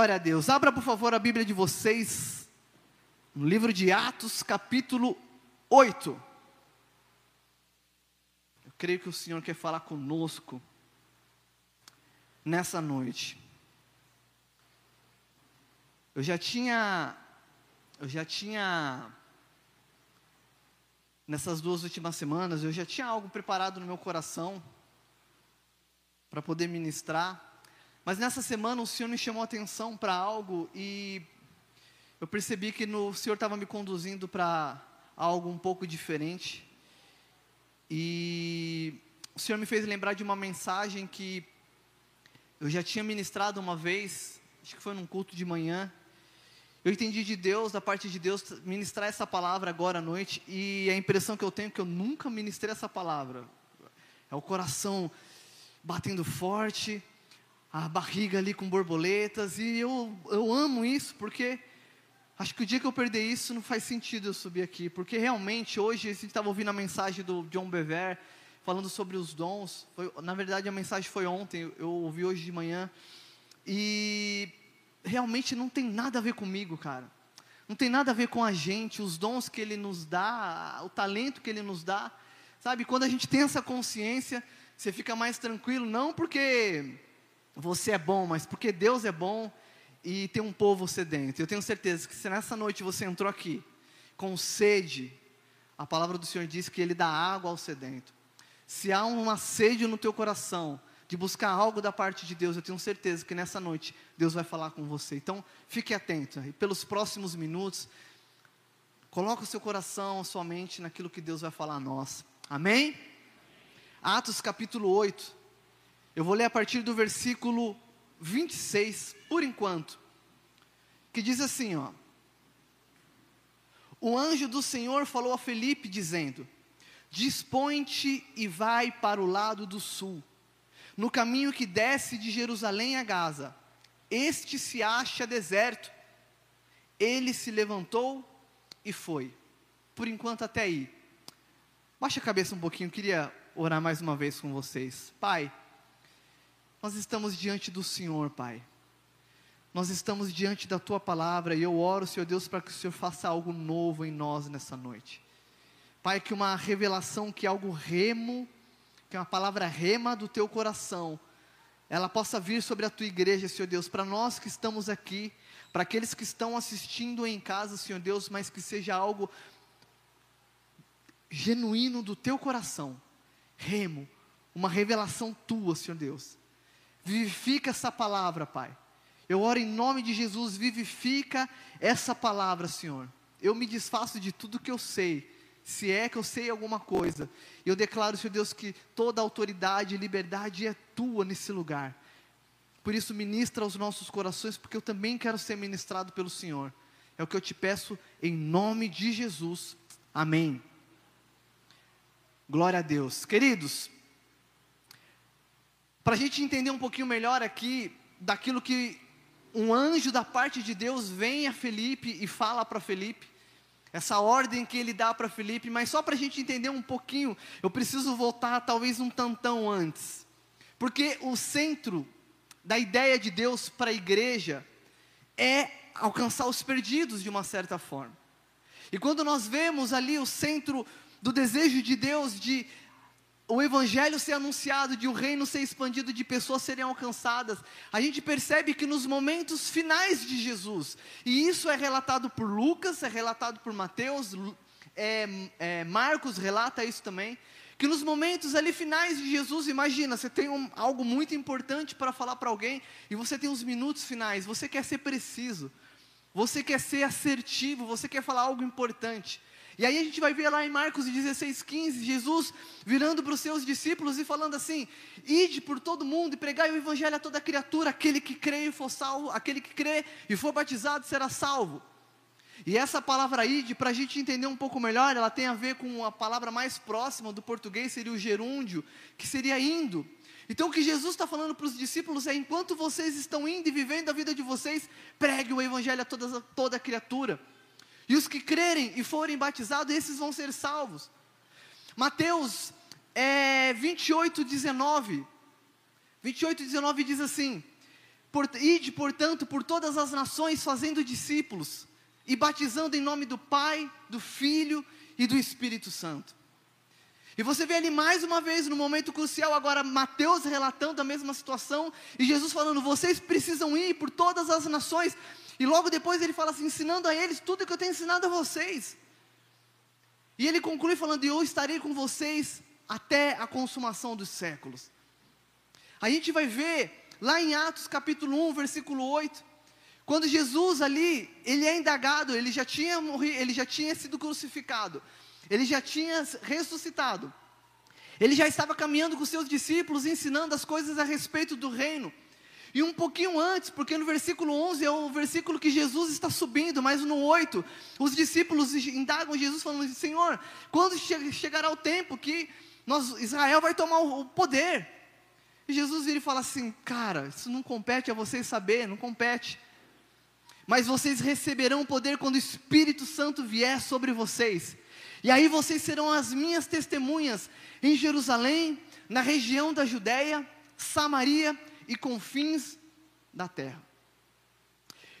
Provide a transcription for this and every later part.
Glória a Deus. Abra, por favor, a Bíblia de vocês no livro de Atos, capítulo 8. Eu creio que o Senhor quer falar conosco nessa noite. Eu já tinha eu já tinha nessas duas últimas semanas, eu já tinha algo preparado no meu coração para poder ministrar. Mas nessa semana o Senhor me chamou a atenção para algo e eu percebi que no, o Senhor estava me conduzindo para algo um pouco diferente. E o Senhor me fez lembrar de uma mensagem que eu já tinha ministrado uma vez, acho que foi num culto de manhã. Eu entendi de Deus, da parte de Deus, ministrar essa palavra agora à noite, e a impressão que eu tenho é que eu nunca ministrei essa palavra. É o coração batendo forte, a barriga ali com borboletas, e eu, eu amo isso, porque acho que o dia que eu perder isso não faz sentido eu subir aqui, porque realmente hoje a gente estava ouvindo a mensagem do John Bever, falando sobre os dons, foi, na verdade a mensagem foi ontem, eu ouvi hoje de manhã, e realmente não tem nada a ver comigo, cara. Não tem nada a ver com a gente, os dons que Ele nos dá, o talento que Ele nos dá. Sabe, quando a gente tem essa consciência, você fica mais tranquilo, não porque você é bom, mas porque Deus é bom e tem um povo sedento. Eu tenho certeza que se nessa noite você entrou aqui com sede, a palavra do Senhor diz que Ele dá água ao sedento. Se há uma sede no teu coração, de buscar algo da parte de Deus, eu tenho certeza que nessa noite Deus vai falar com você. Então, fique atento. E pelos próximos minutos, coloque o seu coração, a sua mente naquilo que Deus vai falar a nós. Amém? Atos capítulo 8. Eu vou ler a partir do versículo 26, por enquanto. Que diz assim, ó: O anjo do Senhor falou a Felipe dizendo: Dispõe-te e vai para o lado do sul no caminho que desce de Jerusalém a Gaza. Este se acha deserto. Ele se levantou e foi. Por enquanto, até aí. Baixa a cabeça um pouquinho, queria orar mais uma vez com vocês. Pai, nós estamos diante do Senhor, Pai. Nós estamos diante da Tua palavra e eu oro, Senhor Deus, para que o Senhor faça algo novo em nós nessa noite. Pai, que uma revelação, que algo remo que uma palavra rema do teu coração, ela possa vir sobre a tua igreja, Senhor Deus, para nós que estamos aqui, para aqueles que estão assistindo em casa, Senhor Deus, mas que seja algo genuíno do teu coração, remo, uma revelação tua, Senhor Deus. Vivifica essa palavra, Pai. Eu oro em nome de Jesus, vivifica essa palavra, Senhor. Eu me desfaço de tudo que eu sei se é que eu sei alguma coisa. Eu declaro, Senhor Deus, que toda autoridade e liberdade é tua nesse lugar. Por isso, ministra aos nossos corações, porque eu também quero ser ministrado pelo Senhor. É o que eu te peço em nome de Jesus. Amém. Glória a Deus. Queridos, para a gente entender um pouquinho melhor aqui daquilo que um anjo da parte de Deus vem a Felipe e fala para Felipe, essa ordem que ele dá para Felipe, mas só para a gente entender um pouquinho, eu preciso voltar talvez um tantão antes, porque o centro da ideia de Deus para a igreja é alcançar os perdidos de uma certa forma. E quando nós vemos ali o centro do desejo de Deus de o evangelho ser anunciado, de o reino ser expandido, de pessoas serem alcançadas, a gente percebe que nos momentos finais de Jesus, e isso é relatado por Lucas, é relatado por Mateus, é, é, Marcos relata isso também, que nos momentos ali finais de Jesus, imagina, você tem um, algo muito importante para falar para alguém, e você tem os minutos finais, você quer ser preciso, você quer ser assertivo, você quer falar algo importante. E aí a gente vai ver lá em Marcos 16, 15, Jesus virando para os seus discípulos e falando assim: Ide por todo mundo e pregai o evangelho a toda criatura, aquele que crê e for salvo, aquele que crê e for batizado será salvo. E essa palavra ide, para a gente entender um pouco melhor, ela tem a ver com a palavra mais próxima do português, seria o gerúndio, que seria indo. Então o que Jesus está falando para os discípulos é: enquanto vocês estão indo e vivendo a vida de vocês, pregue o evangelho a toda, toda criatura. E os que crerem e forem batizados, esses vão ser salvos. Mateus é, 28, 19. 28, 19 diz assim: Por, ide, portanto, por todas as nações, fazendo discípulos e batizando em nome do Pai, do Filho e do Espírito Santo. E você vê ali mais uma vez, no momento crucial, agora Mateus relatando a mesma situação, e Jesus falando: vocês precisam ir por todas as nações. E logo depois ele fala assim: ensinando a eles tudo que eu tenho ensinado a vocês. E ele conclui falando: eu estarei com vocês até a consumação dos séculos. A gente vai ver lá em Atos capítulo 1, versículo 8, quando Jesus ali, ele é indagado, ele já tinha morrido, ele já tinha sido crucificado, ele já tinha ressuscitado. Ele já estava caminhando com seus discípulos, ensinando as coisas a respeito do reino. E um pouquinho antes, porque no versículo 11 é o versículo que Jesus está subindo, mas no 8, os discípulos indagam Jesus falando Senhor, quando chegará o tempo que nós, Israel vai tomar o poder? E Jesus vira e fala assim: Cara, isso não compete a vocês saber, não compete. Mas vocês receberão poder quando o Espírito Santo vier sobre vocês. E aí vocês serão as minhas testemunhas em Jerusalém, na região da Judéia, Samaria e confins da terra.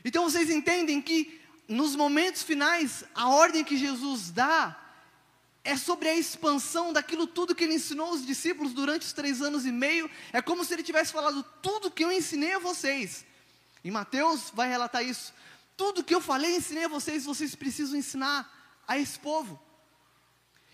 Então vocês entendem que nos momentos finais, a ordem que Jesus dá é sobre a expansão daquilo tudo que ele ensinou os discípulos durante os três anos e meio. É como se ele tivesse falado tudo que eu ensinei a vocês. E Mateus vai relatar isso. Tudo que eu falei, ensinei a vocês, vocês precisam ensinar a esse povo.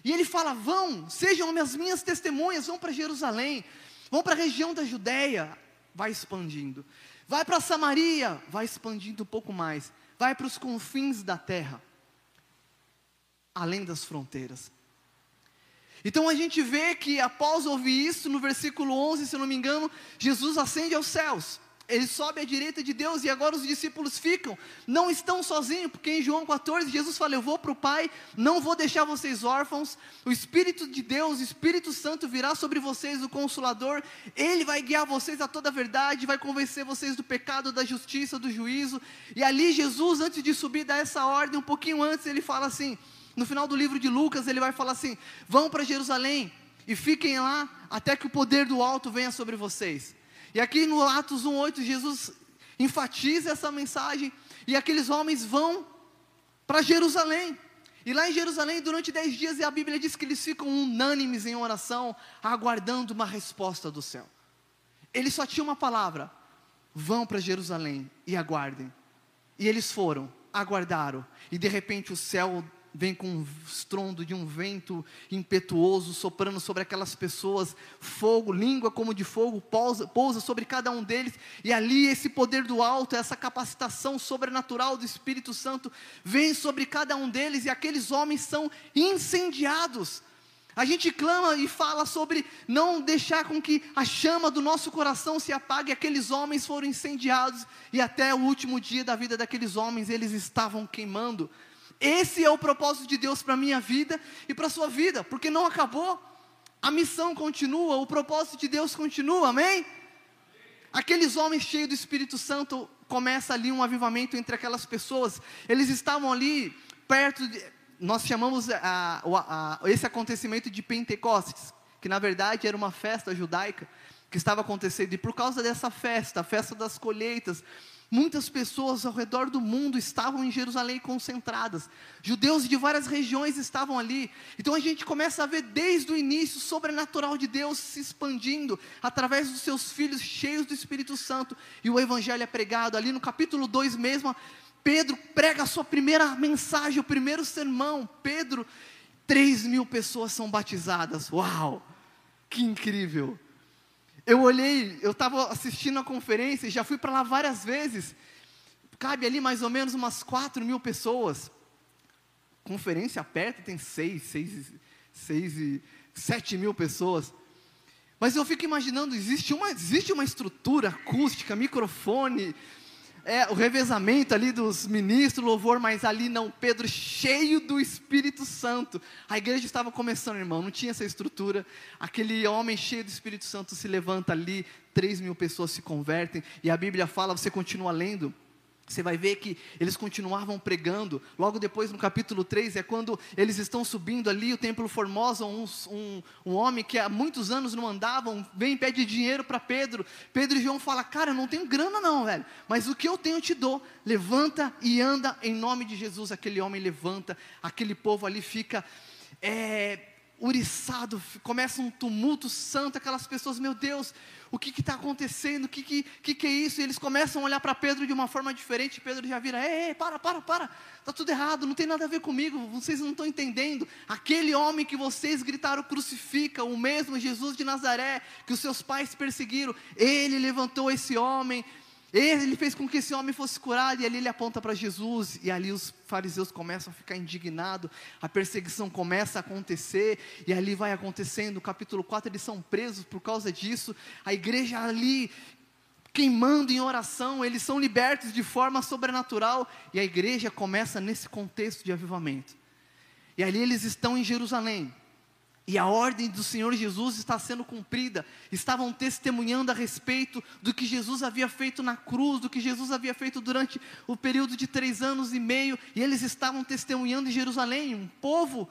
E ele fala: vão, sejam as minhas testemunhas, vão para Jerusalém, vão para a região da Judéia, vai expandindo. Vai para Samaria, vai expandindo um pouco mais. Vai para os confins da terra, além das fronteiras. Então a gente vê que após ouvir isso, no versículo 11, se não me engano, Jesus ascende aos céus. Ele sobe à direita de Deus e agora os discípulos ficam, não estão sozinhos, porque em João 14 Jesus fala: Eu vou para o Pai, não vou deixar vocês órfãos, o Espírito de Deus, o Espírito Santo virá sobre vocês, o Consolador, ele vai guiar vocês a toda a verdade, vai convencer vocês do pecado, da justiça, do juízo. E ali Jesus, antes de subir, dá essa ordem, um pouquinho antes, ele fala assim: no final do livro de Lucas, ele vai falar assim: vão para Jerusalém e fiquem lá até que o poder do alto venha sobre vocês. E aqui no Atos 1,8, Jesus enfatiza essa mensagem, e aqueles homens vão para Jerusalém. E lá em Jerusalém, durante dez dias, e a Bíblia diz que eles ficam unânimes em oração, aguardando uma resposta do céu. Eles só tinham uma palavra: vão para Jerusalém e aguardem. E eles foram, aguardaram, e de repente o céu vem com um estrondo de um vento impetuoso soprando sobre aquelas pessoas, fogo, língua como de fogo, pousa, pousa sobre cada um deles, e ali esse poder do alto, essa capacitação sobrenatural do Espírito Santo vem sobre cada um deles, e aqueles homens são incendiados. A gente clama e fala sobre não deixar com que a chama do nosso coração se apague. Aqueles homens foram incendiados e até o último dia da vida daqueles homens eles estavam queimando. Esse é o propósito de Deus para a minha vida e para a sua vida, porque não acabou. A missão continua, o propósito de Deus continua, amém? Aqueles homens cheios do Espírito Santo, começa ali um avivamento entre aquelas pessoas. Eles estavam ali perto de, nós chamamos a, a, a, esse acontecimento de Pentecostes, que na verdade era uma festa judaica que estava acontecendo, e por causa dessa festa, a festa das colheitas, Muitas pessoas ao redor do mundo estavam em Jerusalém concentradas. Judeus de várias regiões estavam ali. Então a gente começa a ver desde o início o sobrenatural de Deus se expandindo através dos seus filhos cheios do Espírito Santo. E o evangelho é pregado ali no capítulo 2 mesmo. Pedro prega a sua primeira mensagem, o primeiro sermão. Pedro, 3 mil pessoas são batizadas. Uau! Que incrível! Eu olhei, eu estava assistindo a conferência, já fui para lá várias vezes. Cabe ali mais ou menos umas 4 mil pessoas. Conferência aperta, tem 6, 6, 6 e 7 mil pessoas. Mas eu fico imaginando, existe uma, existe uma estrutura acústica, microfone, é, o revezamento ali dos ministros, louvor, mas ali não, Pedro cheio do Espírito Santo. A igreja estava começando, irmão, não tinha essa estrutura. Aquele homem cheio do Espírito Santo se levanta ali, três mil pessoas se convertem, e a Bíblia fala, você continua lendo, você vai ver que eles continuavam pregando. Logo depois, no capítulo 3, é quando eles estão subindo ali, o Templo Formosa, um, um, um homem que há muitos anos não andavam, vem e pede dinheiro para Pedro. Pedro e João falam, cara, eu não tenho grana não, velho, mas o que eu tenho eu te dou. Levanta e anda em nome de Jesus. Aquele homem levanta, aquele povo ali fica... É, uriçado, começa um tumulto santo, aquelas pessoas, meu Deus, o que está acontecendo, o que, que, que, que é isso? E eles começam a olhar para Pedro de uma forma diferente, Pedro já vira, ei, ei, para, para, para, está tudo errado, não tem nada a ver comigo, vocês não estão entendendo, aquele homem que vocês gritaram crucifica, o mesmo Jesus de Nazaré, que os seus pais perseguiram, ele levantou esse homem, ele fez com que esse homem fosse curado, e ali ele aponta para Jesus, e ali os fariseus começam a ficar indignados, a perseguição começa a acontecer, e ali vai acontecendo, capítulo 4 eles são presos por causa disso, a igreja ali queimando em oração, eles são libertos de forma sobrenatural, e a igreja começa nesse contexto de avivamento. E ali eles estão em Jerusalém, e a ordem do Senhor Jesus está sendo cumprida. Estavam testemunhando a respeito do que Jesus havia feito na cruz, do que Jesus havia feito durante o período de três anos e meio. E eles estavam testemunhando em Jerusalém, um povo,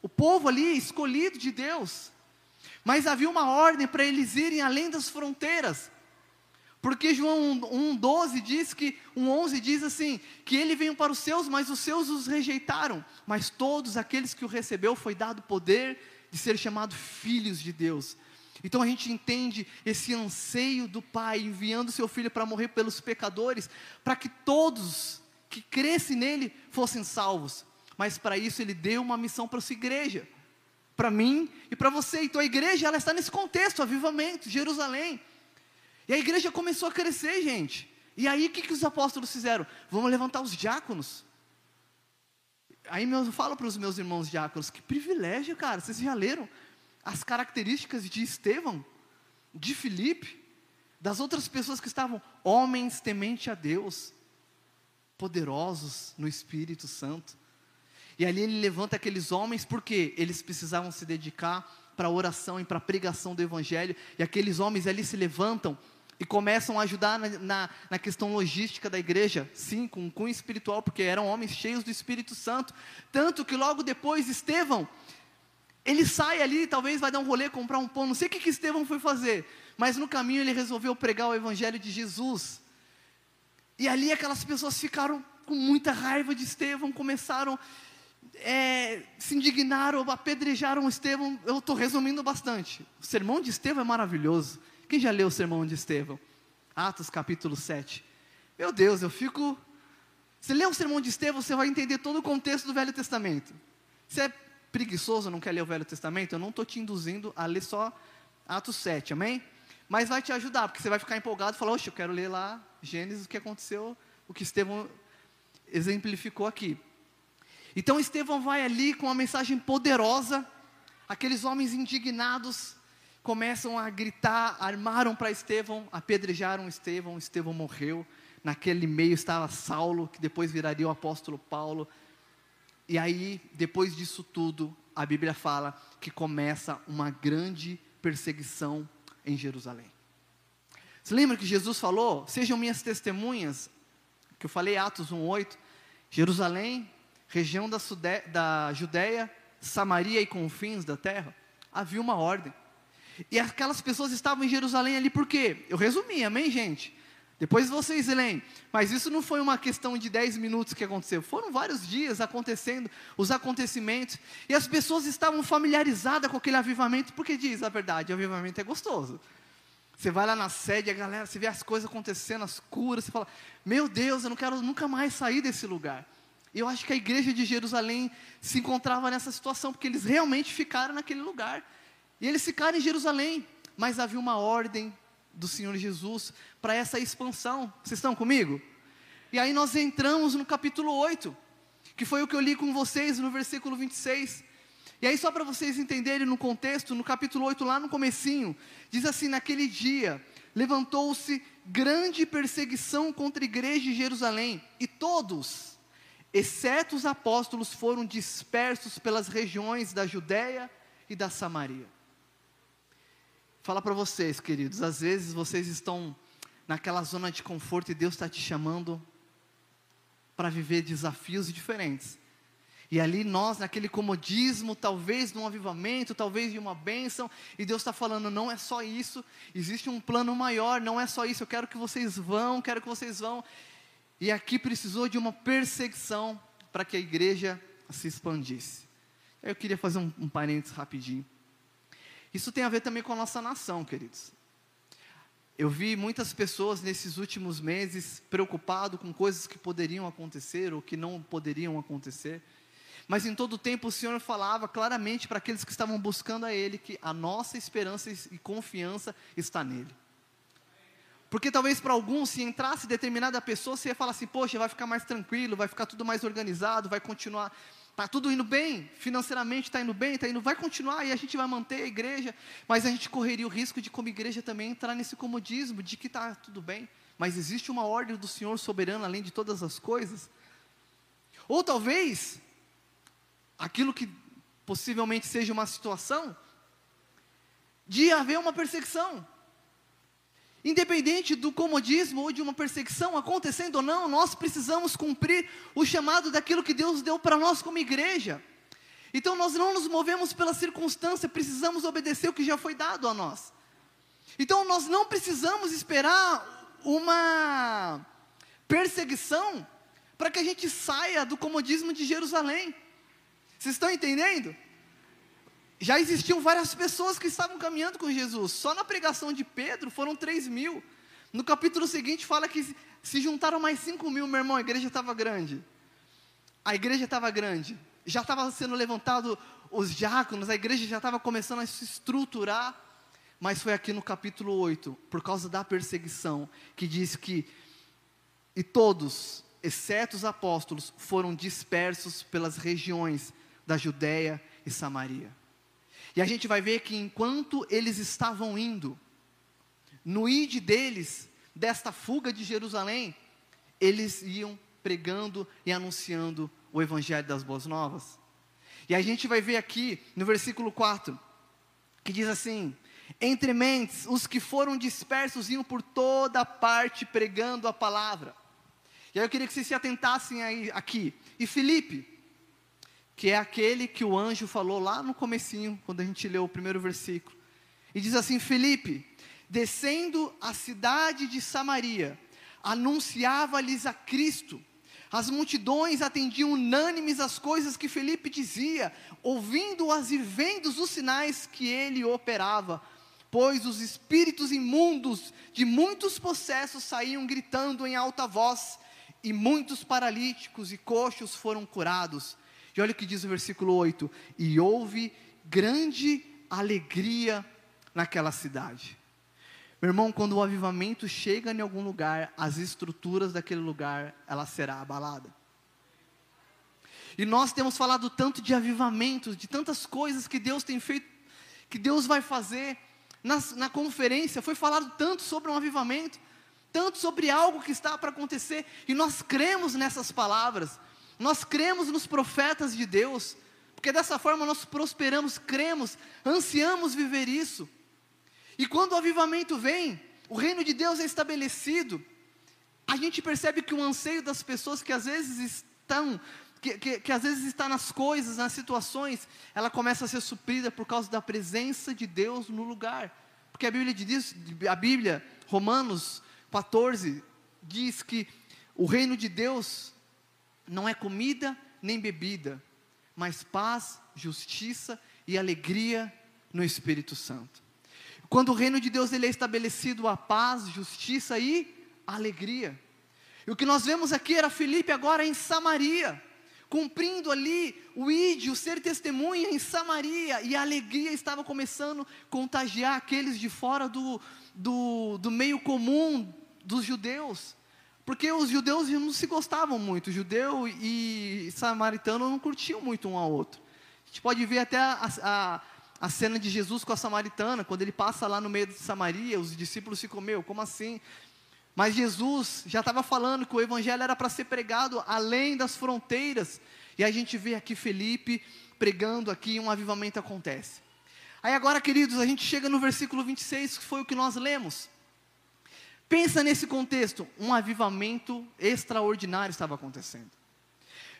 o povo ali escolhido de Deus. Mas havia uma ordem para eles irem além das fronteiras. Porque João 1,12 diz que, 1,11 diz assim, que ele veio para os seus, mas os seus os rejeitaram. Mas todos aqueles que o recebeu foi dado poder de ser chamados filhos de Deus. Então a gente entende esse anseio do Pai enviando seu filho para morrer pelos pecadores, para que todos que crescem nele fossem salvos. Mas para isso ele deu uma missão para a sua igreja, para mim e para você. Então a igreja ela está nesse contexto, avivamento, Jerusalém. E a igreja começou a crescer, gente. E aí o que, que os apóstolos fizeram? Vamos levantar os diáconos. Aí eu falo para os meus irmãos diáconos, que privilégio, cara, vocês já leram as características de Estevão, de Filipe, das outras pessoas que estavam homens temente a Deus, poderosos no Espírito Santo. E ali ele levanta aqueles homens porque eles precisavam se dedicar para a oração e para a pregação do Evangelho, e aqueles homens ali se levantam e começam a ajudar na, na, na, questão logística da igreja, sim, com um cunho espiritual, porque eram homens cheios do Espírito Santo. Tanto que logo depois, Estevão, ele sai ali, talvez vai dar um rolê, comprar um pão, não sei o que, que Estevão foi fazer, mas no caminho ele resolveu pregar o Evangelho de Jesus. E ali aquelas pessoas ficaram com muita raiva de Estevão, começaram, é, se indignaram, apedrejaram Estevão. Eu estou resumindo bastante. O sermão de Estevão é maravilhoso. Quem já leu o sermão de Estevão? Atos capítulo 7. Meu Deus, eu fico. Você lê o sermão de Estevão, você vai entender todo o contexto do Velho Testamento. Você é preguiçoso, não quer ler o Velho Testamento? Eu não estou te induzindo a ler só Atos 7, amém? Mas vai te ajudar, porque você vai ficar empolgado e falar, oxe, eu quero ler lá Gênesis, o que aconteceu, o que Estevão exemplificou aqui. Então Estevão vai ali com uma mensagem poderosa, aqueles homens indignados, começam a gritar, armaram para Estevão, apedrejaram Estevão, Estevão morreu. Naquele meio estava Saulo, que depois viraria o apóstolo Paulo. E aí, depois disso tudo, a Bíblia fala que começa uma grande perseguição em Jerusalém. Você lembra que Jesus falou: Sejam minhas testemunhas, que eu falei Atos 1,8, Jerusalém, região da, Sudé, da Judéia, Samaria e confins da terra, havia uma ordem. E aquelas pessoas estavam em Jerusalém ali por quê? Eu resumi, amém, gente? Depois vocês leem. Mas isso não foi uma questão de 10 minutos que aconteceu. Foram vários dias acontecendo, os acontecimentos. E as pessoas estavam familiarizadas com aquele avivamento, porque diz a verdade, o avivamento é gostoso. Você vai lá na sede, a galera, você vê as coisas acontecendo, as curas, você fala, meu Deus, eu não quero nunca mais sair desse lugar. Eu acho que a igreja de Jerusalém se encontrava nessa situação, porque eles realmente ficaram naquele lugar. E eles ficaram em Jerusalém, mas havia uma ordem do Senhor Jesus para essa expansão. Vocês estão comigo? E aí nós entramos no capítulo 8, que foi o que eu li com vocês no versículo 26. E aí só para vocês entenderem no contexto, no capítulo 8 lá no comecinho, diz assim: naquele dia levantou-se grande perseguição contra a igreja de Jerusalém, e todos, exceto os apóstolos, foram dispersos pelas regiões da Judéia e da Samaria falar para vocês, queridos, às vezes vocês estão naquela zona de conforto e Deus está te chamando para viver desafios diferentes. E ali nós, naquele comodismo, talvez de um avivamento, talvez de uma bênção, e Deus está falando: não é só isso, existe um plano maior, não é só isso, eu quero que vocês vão, quero que vocês vão. E aqui precisou de uma perseguição para que a igreja se expandisse. Eu queria fazer um, um parênteses rapidinho. Isso tem a ver também com a nossa nação, queridos. Eu vi muitas pessoas nesses últimos meses preocupado com coisas que poderiam acontecer ou que não poderiam acontecer. Mas em todo tempo o Senhor falava claramente para aqueles que estavam buscando a Ele que a nossa esperança e confiança está nele. Porque talvez para alguns, se entrasse determinada pessoa, você ia falar assim: poxa, vai ficar mais tranquilo, vai ficar tudo mais organizado, vai continuar. Está tudo indo bem, financeiramente está indo bem, está indo, vai continuar e a gente vai manter a igreja, mas a gente correria o risco de, como igreja, também entrar nesse comodismo de que está tudo bem, mas existe uma ordem do Senhor soberano além de todas as coisas. Ou talvez, aquilo que possivelmente seja uma situação, de haver uma perseguição. Independente do comodismo ou de uma perseguição acontecendo ou não, nós precisamos cumprir o chamado daquilo que Deus deu para nós como igreja. Então nós não nos movemos pela circunstância, precisamos obedecer o que já foi dado a nós. Então nós não precisamos esperar uma perseguição para que a gente saia do comodismo de Jerusalém. Vocês estão entendendo? Já existiam várias pessoas que estavam caminhando com Jesus. Só na pregação de Pedro foram 3 mil. No capítulo seguinte fala que se juntaram mais 5 mil, meu irmão, a igreja estava grande. A igreja estava grande. Já estava sendo levantado os diáconos, a igreja já estava começando a se estruturar. Mas foi aqui no capítulo 8, por causa da perseguição, que diz que e todos, exceto os apóstolos, foram dispersos pelas regiões da Judéia e Samaria. E a gente vai ver que enquanto eles estavam indo, no id deles, desta fuga de Jerusalém, eles iam pregando e anunciando o Evangelho das Boas Novas. E a gente vai ver aqui no versículo 4, que diz assim: Entre mentes, os que foram dispersos iam por toda parte pregando a palavra. E aí eu queria que vocês se atentassem aí, aqui. E Filipe, que é aquele que o anjo falou lá no comecinho, quando a gente leu o primeiro versículo. E diz assim: Felipe, descendo a cidade de Samaria, anunciava-lhes a Cristo. As multidões atendiam unânimes as coisas que Felipe dizia, ouvindo-as e vendo os sinais que ele operava. Pois os espíritos imundos de muitos possessos saíam gritando em alta voz, e muitos paralíticos e coxos foram curados. E olha o que diz o versículo 8: E houve grande alegria naquela cidade. Meu irmão, quando o avivamento chega em algum lugar, as estruturas daquele lugar, ela será abalada. E nós temos falado tanto de avivamentos, de tantas coisas que Deus tem feito, que Deus vai fazer. Na, na conferência foi falado tanto sobre um avivamento, tanto sobre algo que está para acontecer, e nós cremos nessas palavras. Nós cremos nos profetas de Deus, porque dessa forma nós prosperamos, cremos, ansiamos viver isso. E quando o avivamento vem, o reino de Deus é estabelecido, a gente percebe que o anseio das pessoas que às vezes estão, que, que, que às vezes está nas coisas, nas situações, ela começa a ser suprida por causa da presença de Deus no lugar. Porque a Bíblia diz, a Bíblia, Romanos 14, diz que o reino de Deus não é comida nem bebida, mas paz, justiça e alegria no Espírito Santo. Quando o reino de Deus ele é estabelecido a paz, justiça e alegria. E o que nós vemos aqui era Felipe agora em Samaria, cumprindo ali o ídio, ser testemunha em Samaria, e a alegria estava começando a contagiar aqueles de fora do, do, do meio comum dos judeus. Porque os judeus não se gostavam muito, judeu e samaritano não curtiam muito um ao outro. A gente pode ver até a, a, a cena de Jesus com a samaritana, quando ele passa lá no meio de Samaria, os discípulos ficam, meu, como assim? Mas Jesus já estava falando que o evangelho era para ser pregado além das fronteiras. E a gente vê aqui Felipe pregando aqui, um avivamento acontece. Aí agora, queridos, a gente chega no versículo 26, que foi o que nós lemos. Pensa nesse contexto, um avivamento extraordinário estava acontecendo.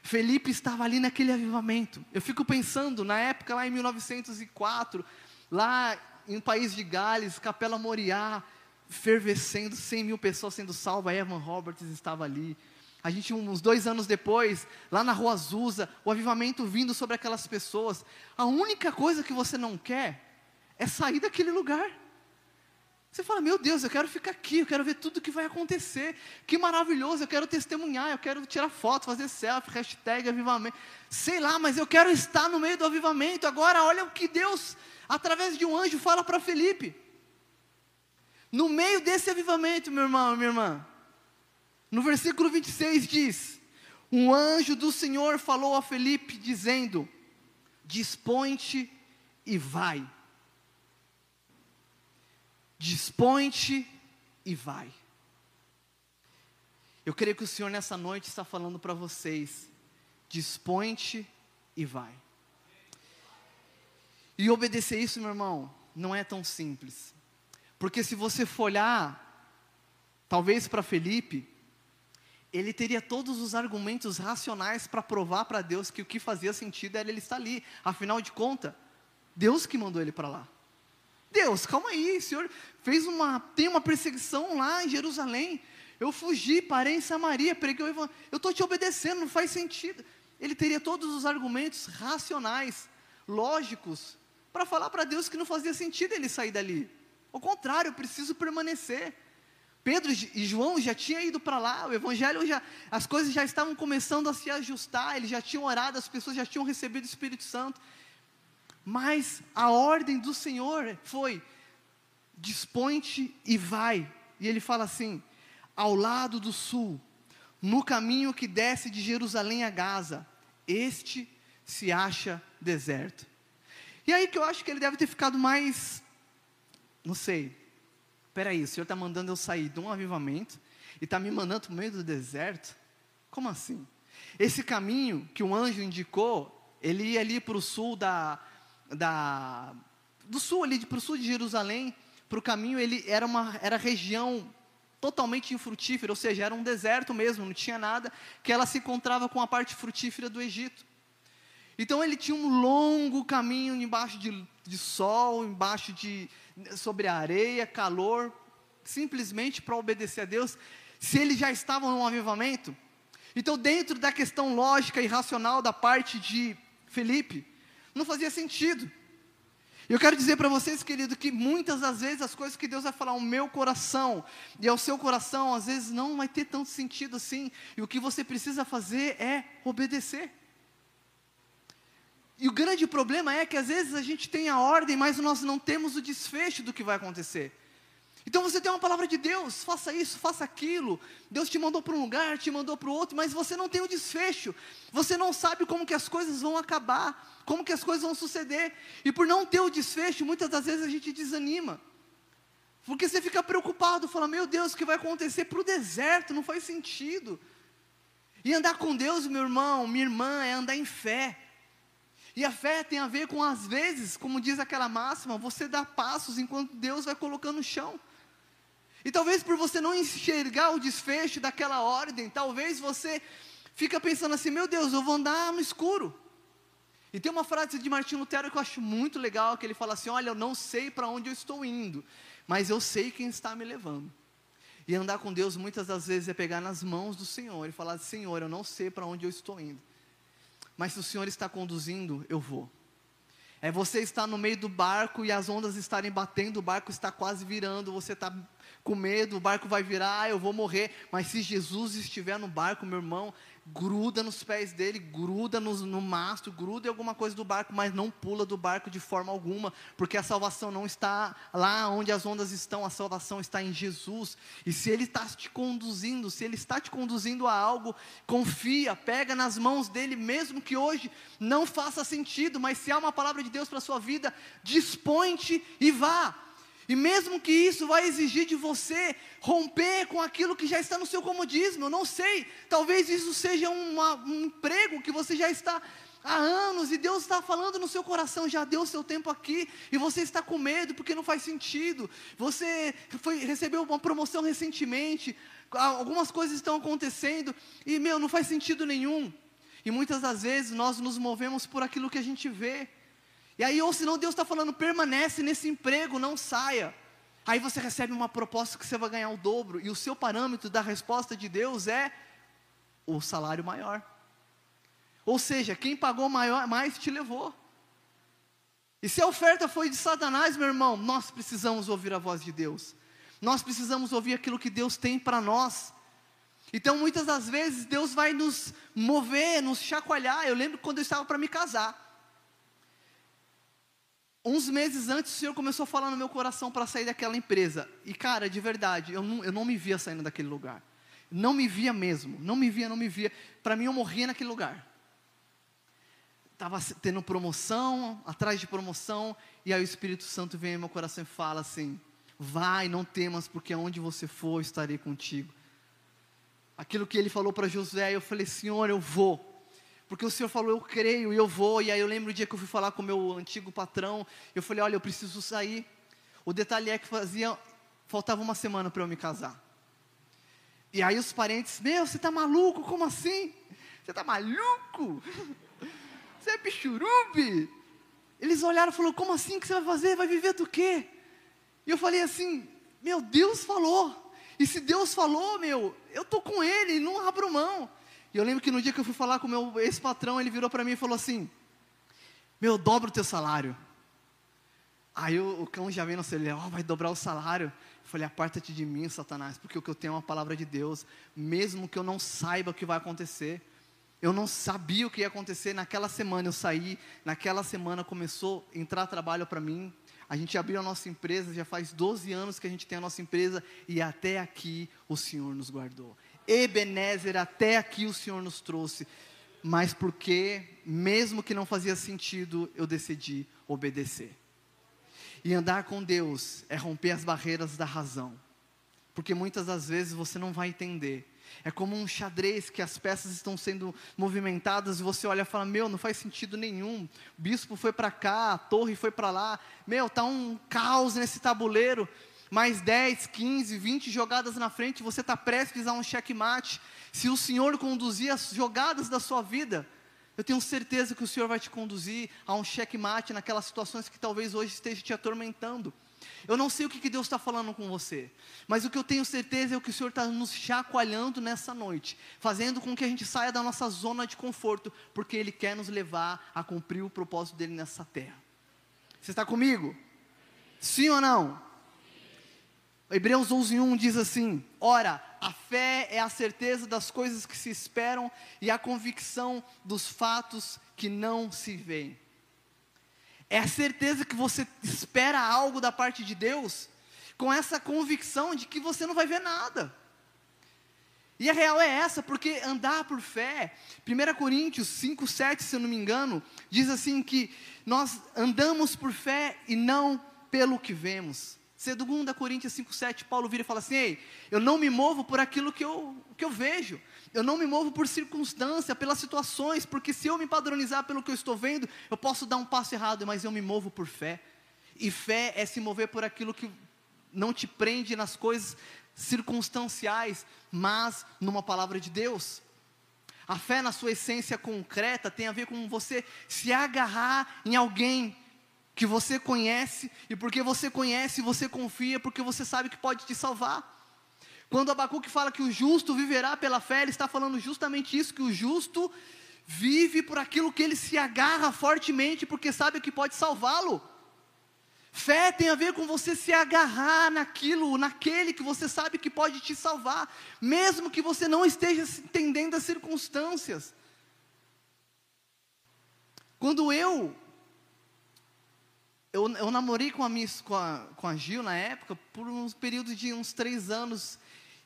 Felipe estava ali naquele avivamento. Eu fico pensando, na época lá em 1904, lá em País de Gales, Capela Moriá, fervescendo, 100 mil pessoas sendo salvas, Evan Roberts estava ali. A gente, uns dois anos depois, lá na Rua Azusa, o avivamento vindo sobre aquelas pessoas. A única coisa que você não quer é sair daquele lugar. Você fala, meu Deus, eu quero ficar aqui, eu quero ver tudo o que vai acontecer. Que maravilhoso, eu quero testemunhar, eu quero tirar foto, fazer selfie, hashtag avivamento. Sei lá, mas eu quero estar no meio do avivamento. Agora, olha o que Deus, através de um anjo, fala para Felipe. No meio desse avivamento, meu irmão, minha irmã, no versículo 26 diz: Um anjo do Senhor falou a Felipe, dizendo: Dispõe-te e vai dispõe-te e vai. Eu creio que o Senhor nessa noite está falando para vocês: dispõe-te e vai. E obedecer isso, meu irmão, não é tão simples. Porque se você for olhar, talvez para Felipe, ele teria todos os argumentos racionais para provar para Deus que o que fazia sentido era ele estar ali. Afinal de contas, Deus que mandou ele para lá. Deus, calma aí, o Senhor fez uma, tem uma perseguição lá em Jerusalém. Eu fugi, parei em Samaria, preguei o evangelho. Eu estou te obedecendo, não faz sentido. Ele teria todos os argumentos racionais, lógicos, para falar para Deus que não fazia sentido ele sair dali. Ao contrário, eu preciso permanecer. Pedro e João já tinham ido para lá, o evangelho já, as coisas já estavam começando a se ajustar, eles já tinham orado, as pessoas já tinham recebido o Espírito Santo. Mas a ordem do Senhor foi: dispõe-te e vai. E ele fala assim: ao lado do sul, no caminho que desce de Jerusalém a Gaza, este se acha deserto. E aí que eu acho que ele deve ter ficado mais, não sei, peraí, o Senhor está mandando eu sair de um avivamento e está me mandando para o meio do deserto? Como assim? Esse caminho que o anjo indicou, ele ia ali para o sul da, da, do sul ali, para o sul de Jerusalém, para o caminho, ele era uma era região totalmente infrutífera, ou seja, era um deserto mesmo, não tinha nada, que ela se encontrava com a parte frutífera do Egito. Então ele tinha um longo caminho embaixo de, de sol, embaixo de sobre a areia, calor, simplesmente para obedecer a Deus. Se eles já estavam num avivamento, então dentro da questão lógica e racional da parte de Felipe, não fazia sentido. Eu quero dizer para vocês, querido, que muitas das vezes as coisas que Deus vai falar ao meu coração e ao seu coração, às vezes não vai ter tanto sentido assim, e o que você precisa fazer é obedecer. E o grande problema é que às vezes a gente tem a ordem, mas nós não temos o desfecho do que vai acontecer. Então você tem uma palavra de Deus, faça isso, faça aquilo. Deus te mandou para um lugar, te mandou para o outro, mas você não tem o desfecho. Você não sabe como que as coisas vão acabar, como que as coisas vão suceder. E por não ter o desfecho, muitas das vezes a gente desanima. Porque você fica preocupado, fala: "Meu Deus, o que vai acontecer para o deserto? Não faz sentido". E andar com Deus, meu irmão, minha irmã, é andar em fé. E a fé tem a ver com, às vezes, como diz aquela máxima, você dá passos enquanto Deus vai colocando no chão. E talvez por você não enxergar o desfecho daquela ordem, talvez você fica pensando assim: meu Deus, eu vou andar no escuro. E tem uma frase de Martin Lutero que eu acho muito legal, que ele fala assim: olha, eu não sei para onde eu estou indo, mas eu sei quem está me levando. E andar com Deus muitas das vezes é pegar nas mãos do Senhor e falar: Senhor, eu não sei para onde eu estou indo, mas se o Senhor está conduzindo, eu vou. É você estar no meio do barco e as ondas estarem batendo, o barco está quase virando, você está com medo, o barco vai virar, ah, eu vou morrer. Mas se Jesus estiver no barco, meu irmão, gruda nos pés dele, gruda no, no mastro, gruda em alguma coisa do barco, mas não pula do barco de forma alguma, porque a salvação não está lá onde as ondas estão, a salvação está em Jesus. E se Ele está te conduzindo, se Ele está te conduzindo a algo, confia, pega nas mãos dele, mesmo que hoje não faça sentido, mas se há uma palavra de Deus para a sua vida, dispõe-te e vá. E mesmo que isso vai exigir de você romper com aquilo que já está no seu comodismo, eu não sei, talvez isso seja uma, um emprego que você já está há anos e Deus está falando no seu coração, já deu seu tempo aqui e você está com medo porque não faz sentido. Você foi, recebeu uma promoção recentemente, algumas coisas estão acontecendo e meu, não faz sentido nenhum. E muitas das vezes nós nos movemos por aquilo que a gente vê. E aí, ou senão Deus está falando, permanece nesse emprego, não saia. Aí você recebe uma proposta que você vai ganhar o dobro, e o seu parâmetro da resposta de Deus é o salário maior. Ou seja, quem pagou maior, mais te levou. E se a oferta foi de Satanás, meu irmão, nós precisamos ouvir a voz de Deus. Nós precisamos ouvir aquilo que Deus tem para nós. Então, muitas das vezes, Deus vai nos mover, nos chacoalhar. Eu lembro quando eu estava para me casar. Uns meses antes, o Senhor começou a falar no meu coração para sair daquela empresa. E, cara, de verdade, eu não, eu não me via saindo daquele lugar. Não me via mesmo. Não me via, não me via. Para mim, eu morria naquele lugar. Estava tendo promoção, atrás de promoção. E aí o Espírito Santo vem no meu coração e fala assim: Vai, não temas, porque aonde você for, eu estarei contigo aquilo que ele falou para Josué, eu falei, Senhor, eu vou. Porque o Senhor falou, eu creio e eu vou. E aí eu lembro o dia que eu fui falar com o meu antigo patrão, eu falei, olha, eu preciso sair. O detalhe é que fazia, faltava uma semana para eu me casar. E aí os parentes, meu, você está maluco? Como assim? Você está maluco? Você é pichurube? Eles olharam e falaram, como assim que você vai fazer? Vai viver do quê? E eu falei assim, meu Deus falou. E se Deus falou, meu, eu tô com Ele, não abro mão. E eu lembro que no dia que eu fui falar com o meu ex-patrão, ele virou para mim e falou assim: Meu, dobra o teu salário. Aí o, o cão já veio no celular, oh, vai dobrar o salário. Eu falei, aparta-te de mim, Satanás, porque o que eu tenho é uma palavra de Deus, mesmo que eu não saiba o que vai acontecer. Eu não sabia o que ia acontecer. Naquela semana eu saí, naquela semana começou a entrar trabalho para mim, a gente abriu a nossa empresa, já faz 12 anos que a gente tem a nossa empresa e até aqui o Senhor nos guardou. Ebenezer, até aqui o Senhor nos trouxe. Mas porque, mesmo que não fazia sentido, eu decidi obedecer. E andar com Deus é romper as barreiras da razão. Porque muitas das vezes você não vai entender é como um xadrez que as peças estão sendo movimentadas e você olha e fala: Meu, não faz sentido nenhum. O bispo foi para cá, a torre foi para lá. Meu, tá um caos nesse tabuleiro. Mais 10, 15, 20 jogadas na frente, você está prestes a um checkmate. Se o Senhor conduzir as jogadas da sua vida, eu tenho certeza que o Senhor vai te conduzir a um checkmate naquelas situações que talvez hoje esteja te atormentando. Eu não sei o que, que Deus está falando com você, mas o que eu tenho certeza é que o Senhor está nos chacoalhando nessa noite, fazendo com que a gente saia da nossa zona de conforto, porque Ele quer nos levar a cumprir o propósito dele nessa terra. Você está comigo? Sim ou não? Hebreus 11:1 diz assim: Ora, a fé é a certeza das coisas que se esperam e a convicção dos fatos que não se veem. É a certeza que você espera algo da parte de Deus, com essa convicção de que você não vai ver nada. E a real é essa, porque andar por fé, 1 Coríntios 5, 7, se eu não me engano, diz assim que nós andamos por fé e não pelo que vemos. Segundo Coríntios 5, 7, Paulo vira e fala assim: Ei, eu não me movo por aquilo que eu, que eu vejo, eu não me movo por circunstância, pelas situações, porque se eu me padronizar pelo que eu estou vendo, eu posso dar um passo errado, mas eu me movo por fé. E fé é se mover por aquilo que não te prende nas coisas circunstanciais, mas numa palavra de Deus. A fé, na sua essência concreta, tem a ver com você se agarrar em alguém que você conhece, e porque você conhece, você confia, porque você sabe que pode te salvar. Quando Abacuque fala que o justo viverá pela fé, ele está falando justamente isso: que o justo vive por aquilo que ele se agarra fortemente, porque sabe que pode salvá-lo. Fé tem a ver com você se agarrar naquilo, naquele que você sabe que pode te salvar, mesmo que você não esteja entendendo as circunstâncias. Quando eu eu, eu namorei com a, minha, com, a, com a Gil na época, por uns períodos de uns três anos,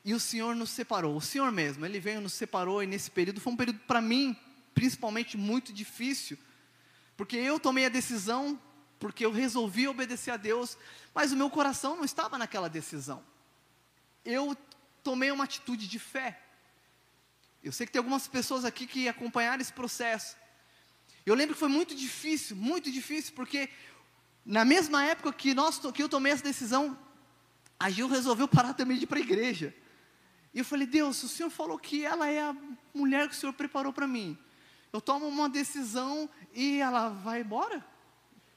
e o Senhor nos separou. O Senhor mesmo, Ele veio, nos separou, e nesse período foi um período para mim, principalmente muito difícil, porque eu tomei a decisão, porque eu resolvi obedecer a Deus, mas o meu coração não estava naquela decisão. Eu tomei uma atitude de fé. Eu sei que tem algumas pessoas aqui que acompanharam esse processo. Eu lembro que foi muito difícil, muito difícil, porque na mesma época que, nós, que eu tomei essa decisão, a Gil resolveu parar também de ir para a igreja. E eu falei, Deus, o Senhor falou que ela é a mulher que o Senhor preparou para mim. Eu tomo uma decisão e ela vai embora?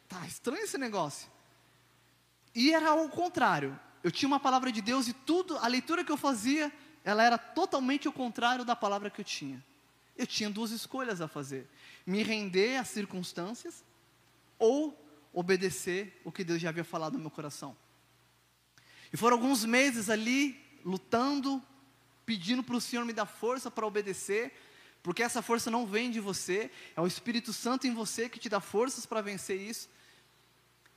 Tá estranho esse negócio. E era o contrário. Eu tinha uma palavra de Deus e tudo, a leitura que eu fazia, ela era totalmente o contrário da palavra que eu tinha. Eu tinha duas escolhas a fazer: me render às circunstâncias ou obedecer o que Deus já havia falado no meu coração. E foram alguns meses ali lutando, pedindo para o Senhor me dar força para obedecer, porque essa força não vem de você, é o Espírito Santo em você que te dá forças para vencer isso.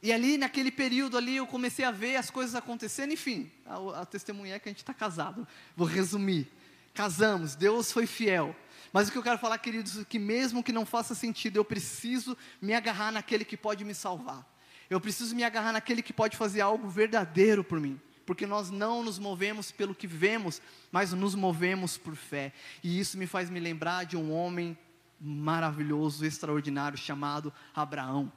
E ali, naquele período ali, eu comecei a ver as coisas acontecendo, enfim, a, a testemunha é que a gente está casado. Vou resumir. Casamos, Deus foi fiel. Mas o que eu quero falar, queridos, é que mesmo que não faça sentido, eu preciso me agarrar naquele que pode me salvar. Eu preciso me agarrar naquele que pode fazer algo verdadeiro por mim. Porque nós não nos movemos pelo que vemos, mas nos movemos por fé. E isso me faz me lembrar de um homem maravilhoso, extraordinário, chamado Abraão.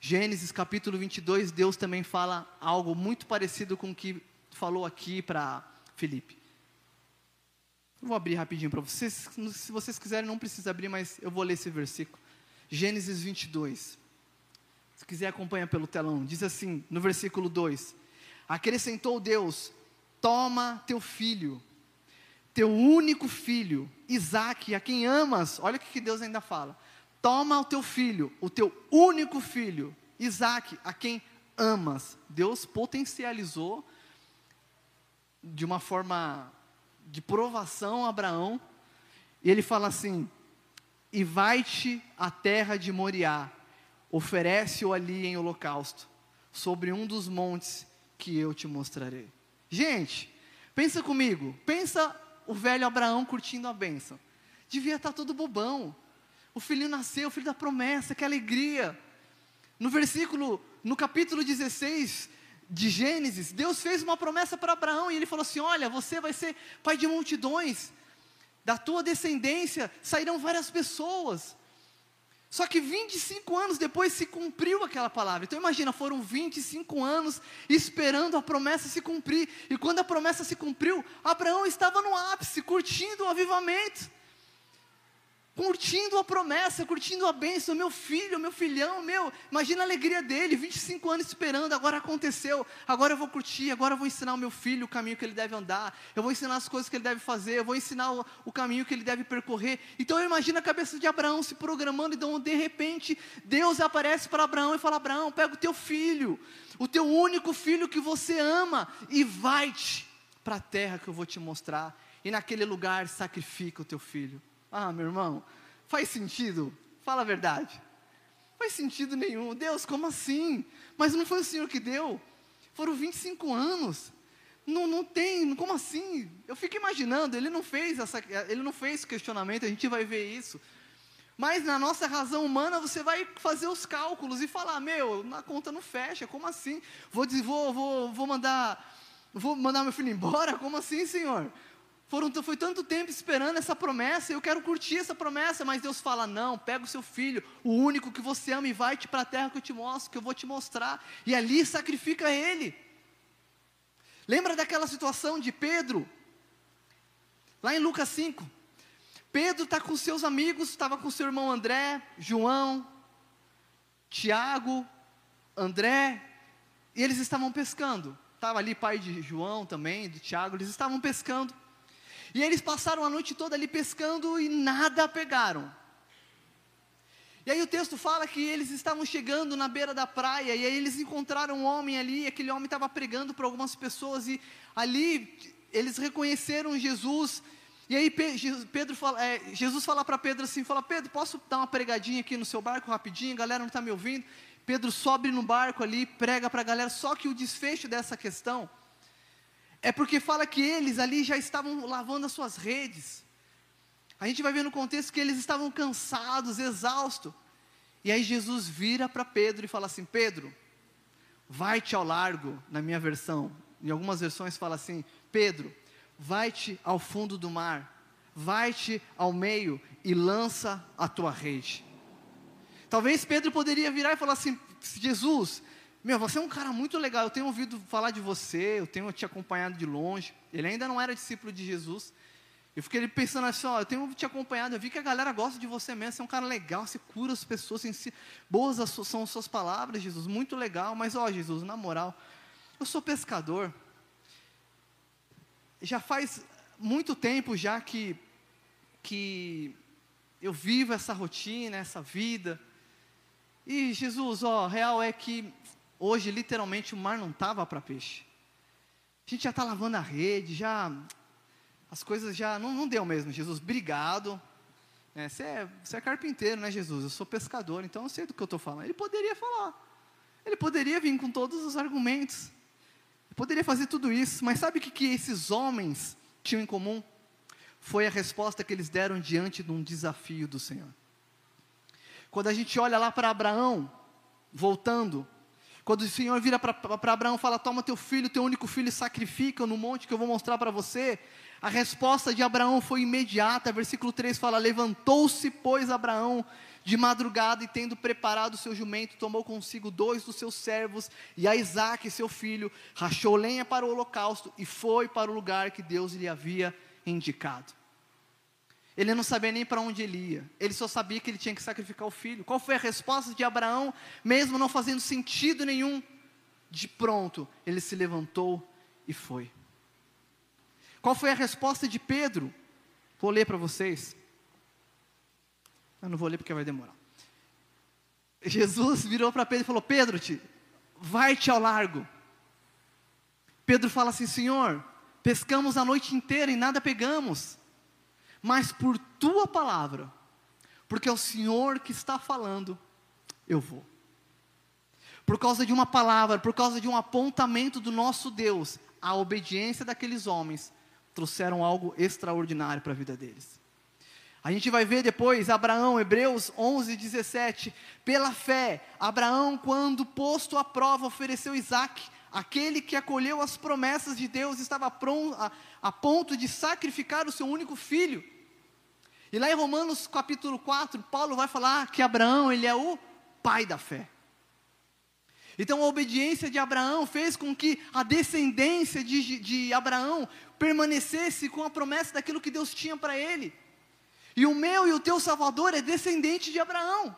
Gênesis capítulo 22, Deus também fala algo muito parecido com o que falou aqui para Felipe. Vou abrir rapidinho para vocês. Se vocês quiserem, não precisa abrir, mas eu vou ler esse versículo. Gênesis 22. Se quiser, acompanha pelo telão. Diz assim, no versículo 2: Acrescentou Deus: Toma teu filho, teu único filho, Isaque, a quem amas. Olha o que Deus ainda fala. Toma o teu filho, o teu único filho, Isaque, a quem amas. Deus potencializou de uma forma de provação a Abraão, e ele fala assim: E vai-te à terra de Moriá, oferece-o ali em holocausto, sobre um dos montes que eu te mostrarei. Gente, pensa comigo, pensa o velho Abraão curtindo a bênção. Devia estar todo bobão. O filhinho nasceu, o filho da promessa, que alegria. No versículo, no capítulo 16 de Gênesis, Deus fez uma promessa para Abraão e ele falou assim: Olha, você vai ser pai de multidões, da tua descendência sairão várias pessoas. Só que 25 anos depois se cumpriu aquela palavra. Então imagina, foram 25 anos esperando a promessa se cumprir. E quando a promessa se cumpriu, Abraão estava no ápice, curtindo o avivamento curtindo a promessa, curtindo a bênção, meu filho, meu filhão, meu, imagina a alegria dele, 25 anos esperando, agora aconteceu, agora eu vou curtir, agora eu vou ensinar o meu filho o caminho que ele deve andar, eu vou ensinar as coisas que ele deve fazer, eu vou ensinar o, o caminho que ele deve percorrer. Então eu imagino a cabeça de Abraão se programando, então de repente Deus aparece para Abraão e fala: Abraão, pega o teu filho, o teu único filho que você ama, e vai-te para a terra que eu vou te mostrar, e naquele lugar sacrifica o teu filho. Ah, meu irmão, faz sentido? Fala a verdade. Faz sentido nenhum. Deus, como assim? Mas não foi o Senhor que deu. Foram 25 anos. Não, não tem, como assim? Eu fico imaginando, ele não fez essa, ele não fez questionamento, a gente vai ver isso. Mas na nossa razão humana você vai fazer os cálculos e falar, meu, na conta não fecha, como assim? Vou, vou, vou, mandar, vou mandar meu filho embora? Como assim, Senhor? Foram, foi tanto tempo esperando essa promessa, eu quero curtir essa promessa, mas Deus fala: não, pega o seu filho, o único que você ama, e vai-te para a terra que eu te mostro, que eu vou te mostrar, e ali sacrifica ele. Lembra daquela situação de Pedro? Lá em Lucas 5. Pedro está com seus amigos, estava com seu irmão André, João, Tiago, André, e eles estavam pescando. Estava ali pai de João também, de Tiago, eles estavam pescando. E eles passaram a noite toda ali pescando e nada pegaram. E aí o texto fala que eles estavam chegando na beira da praia e aí eles encontraram um homem ali, e aquele homem estava pregando para algumas pessoas e ali eles reconheceram Jesus. E aí Pedro fala, é, Jesus fala para Pedro assim, fala, Pedro, posso dar uma pregadinha aqui no seu barco rapidinho? A galera não está me ouvindo. Pedro sobe no barco ali, prega para a galera, só que o desfecho dessa questão é porque fala que eles ali já estavam lavando as suas redes. A gente vai ver no contexto que eles estavam cansados, exaustos. E aí Jesus vira para Pedro e fala assim: Pedro, vai-te ao largo, na minha versão. Em algumas versões fala assim: Pedro, vai-te ao fundo do mar, vai-te ao meio e lança a tua rede. Talvez Pedro poderia virar e falar assim: Jesus, meu, você é um cara muito legal, eu tenho ouvido falar de você, eu tenho te acompanhado de longe. Ele ainda não era discípulo de Jesus. Eu fiquei pensando assim, ó, eu tenho te acompanhado, eu vi que a galera gosta de você mesmo, você é um cara legal, você cura as pessoas, si, boas são as suas palavras, Jesus, muito legal, mas ó, Jesus, na moral, eu sou pescador. Já faz muito tempo já que, que eu vivo essa rotina, essa vida. E Jesus, ó, real é que hoje literalmente o mar não tava para peixe. A gente já está lavando a rede, já as coisas já não, não deu mesmo. Jesus, obrigado. É, você, é, é carpinteiro, né, Jesus? Eu sou pescador, então eu sei do que eu estou falando. Ele poderia falar. Ele poderia vir com todos os argumentos. Ele poderia fazer tudo isso. Mas sabe o que, que esses homens tinham em comum? Foi a resposta que eles deram diante de um desafio do Senhor. Quando a gente olha lá para Abraão, voltando, quando o Senhor vira para Abraão e fala: Toma teu filho, teu único filho, e sacrifica no monte que eu vou mostrar para você. A resposta de Abraão foi imediata. Versículo 3 fala: Levantou-se, pois, Abraão de madrugada e, tendo preparado o seu jumento, tomou consigo dois dos seus servos e a Isaac, seu filho, rachou lenha para o holocausto e foi para o lugar que Deus lhe havia indicado. Ele não sabia nem para onde ele ia, ele só sabia que ele tinha que sacrificar o filho. Qual foi a resposta de Abraão, mesmo não fazendo sentido nenhum? De pronto, ele se levantou e foi. Qual foi a resposta de Pedro? Vou ler para vocês. Eu não vou ler porque vai demorar. Jesus virou para Pedro e falou: Pedro, te, vai-te ao largo. Pedro fala assim: Senhor, pescamos a noite inteira e nada pegamos, mas por tua palavra, porque é o Senhor que está falando, eu vou. Por causa de uma palavra, por causa de um apontamento do nosso Deus, a obediência daqueles homens trouxeram algo extraordinário para a vida deles. A gente vai ver depois Abraão, Hebreus 11, 17. Pela fé, Abraão, quando posto à prova, ofereceu Isaac, aquele que acolheu as promessas de Deus, estava pronto, a, a ponto de sacrificar o seu único filho. E lá em Romanos capítulo 4, Paulo vai falar que Abraão, ele é o pai da fé. Então a obediência de Abraão fez com que a descendência de, de Abraão permanecesse com a promessa daquilo que Deus tinha para ele. E o meu e o teu Salvador é descendente de Abraão.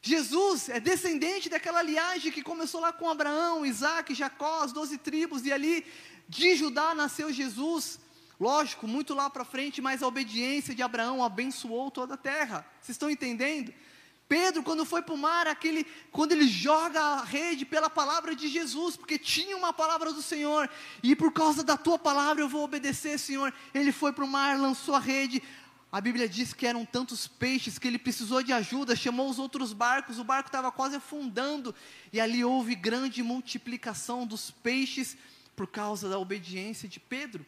Jesus é descendente daquela linhagem que começou lá com Abraão, Isaac, Jacó, as doze tribos, e ali de Judá nasceu Jesus. Lógico, muito lá para frente, mas a obediência de Abraão abençoou toda a terra. Vocês estão entendendo? Pedro, quando foi para o mar, aquele, quando ele joga a rede pela palavra de Jesus, porque tinha uma palavra do Senhor, e por causa da tua palavra eu vou obedecer, Senhor. Ele foi para o mar, lançou a rede. A Bíblia diz que eram tantos peixes que ele precisou de ajuda, chamou os outros barcos, o barco estava quase afundando, e ali houve grande multiplicação dos peixes por causa da obediência de Pedro.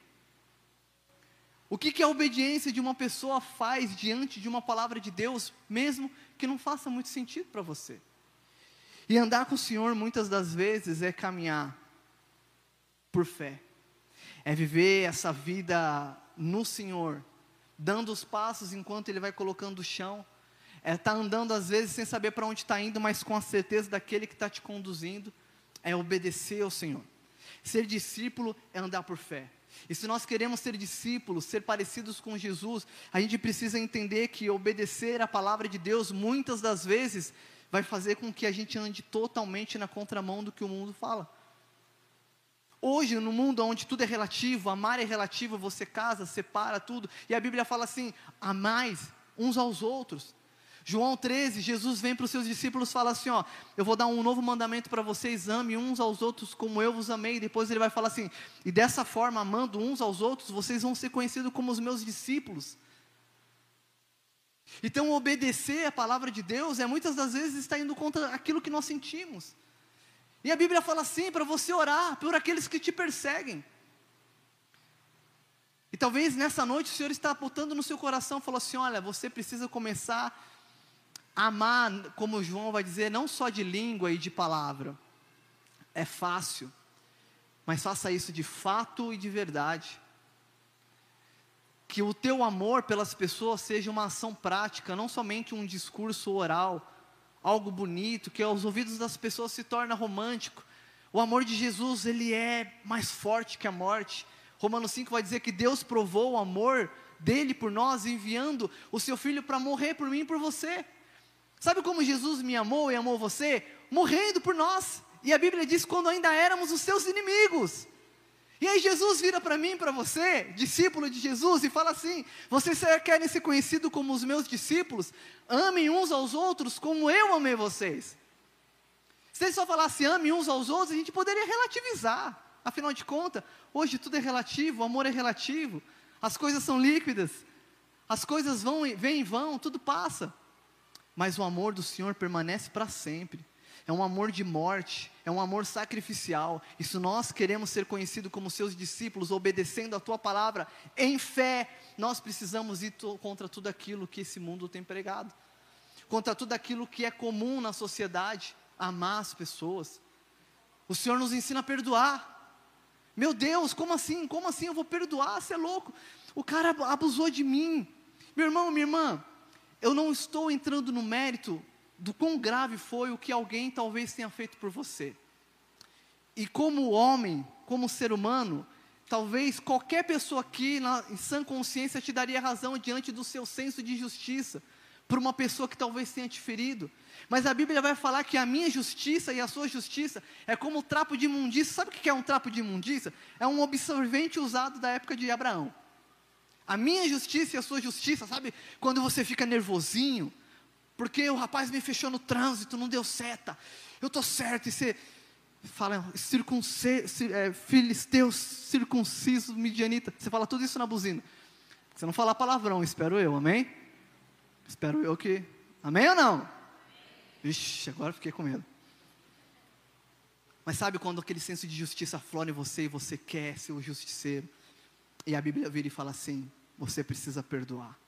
O que, que a obediência de uma pessoa faz diante de uma palavra de Deus, mesmo que não faça muito sentido para você? E andar com o Senhor muitas das vezes é caminhar por fé, é viver essa vida no Senhor, dando os passos enquanto Ele vai colocando o chão, é estar tá andando às vezes sem saber para onde está indo, mas com a certeza daquele que está te conduzindo, é obedecer ao Senhor. Ser discípulo é andar por fé. E se nós queremos ser discípulos, ser parecidos com Jesus, a gente precisa entender que obedecer a palavra de Deus, muitas das vezes, vai fazer com que a gente ande totalmente na contramão do que o mundo fala. Hoje, no mundo onde tudo é relativo, amar é relativo, você casa, separa tudo, e a Bíblia fala assim: amais uns aos outros. João 13, Jesus vem para os seus discípulos e fala assim: Ó, eu vou dar um novo mandamento para vocês, ame uns aos outros como eu vos amei. Depois ele vai falar assim: e dessa forma, amando uns aos outros, vocês vão ser conhecidos como os meus discípulos. Então, obedecer a palavra de Deus é muitas das vezes estar indo contra aquilo que nós sentimos. E a Bíblia fala assim: para você orar por aqueles que te perseguem. E talvez nessa noite o Senhor está apontando no seu coração, falou assim: olha, você precisa começar Amar, como João vai dizer, não só de língua e de palavra. É fácil, mas faça isso de fato e de verdade. que o teu amor pelas pessoas seja uma ação prática, não somente um discurso oral, algo bonito, que aos ouvidos das pessoas se torna romântico. O amor de Jesus, ele é mais forte que a morte. Romanos 5 vai dizer que Deus provou o amor dele por nós, enviando o seu filho para morrer por mim e por você. Sabe como Jesus me amou e amou você? Morrendo por nós. E a Bíblia diz quando ainda éramos os seus inimigos. E aí Jesus vira para mim, para você, discípulo de Jesus, e fala assim: vocês querem ser conhecidos como os meus discípulos? Amem uns aos outros como eu amei vocês. Se ele só falasse amem uns aos outros, a gente poderia relativizar. Afinal de contas, hoje tudo é relativo, o amor é relativo, as coisas são líquidas, as coisas vão, vêm e vão, tudo passa. Mas o amor do Senhor permanece para sempre é um amor de morte, é um amor sacrificial. E se nós queremos ser conhecidos como seus discípulos, obedecendo a tua palavra em fé, nós precisamos ir contra tudo aquilo que esse mundo tem pregado, contra tudo aquilo que é comum na sociedade, amar as pessoas. O Senhor nos ensina a perdoar. Meu Deus, como assim? Como assim eu vou perdoar? Você é louco? O cara abusou de mim. Meu irmão, minha irmã, eu não estou entrando no mérito do quão grave foi o que alguém talvez tenha feito por você. E como homem, como ser humano, talvez qualquer pessoa aqui, na, em sã consciência, te daria razão diante do seu senso de justiça, por uma pessoa que talvez tenha te ferido. Mas a Bíblia vai falar que a minha justiça e a sua justiça é como o trapo de imundícia. Sabe o que é um trapo de imundícia? É um absorvente usado da época de Abraão. A minha justiça e a sua justiça, sabe? Quando você fica nervosinho, porque o rapaz me fechou no trânsito, não deu seta. Eu estou certo. E você fala, é, filisteus circunciso, midianita. Você fala tudo isso na buzina. Você não fala palavrão, espero eu, amém? Espero eu que. Amém ou não? Ixi, agora fiquei com medo. Mas sabe quando aquele senso de justiça flora em você e você quer ser o justiceiro? E a Bíblia vira e fala assim: você precisa perdoar.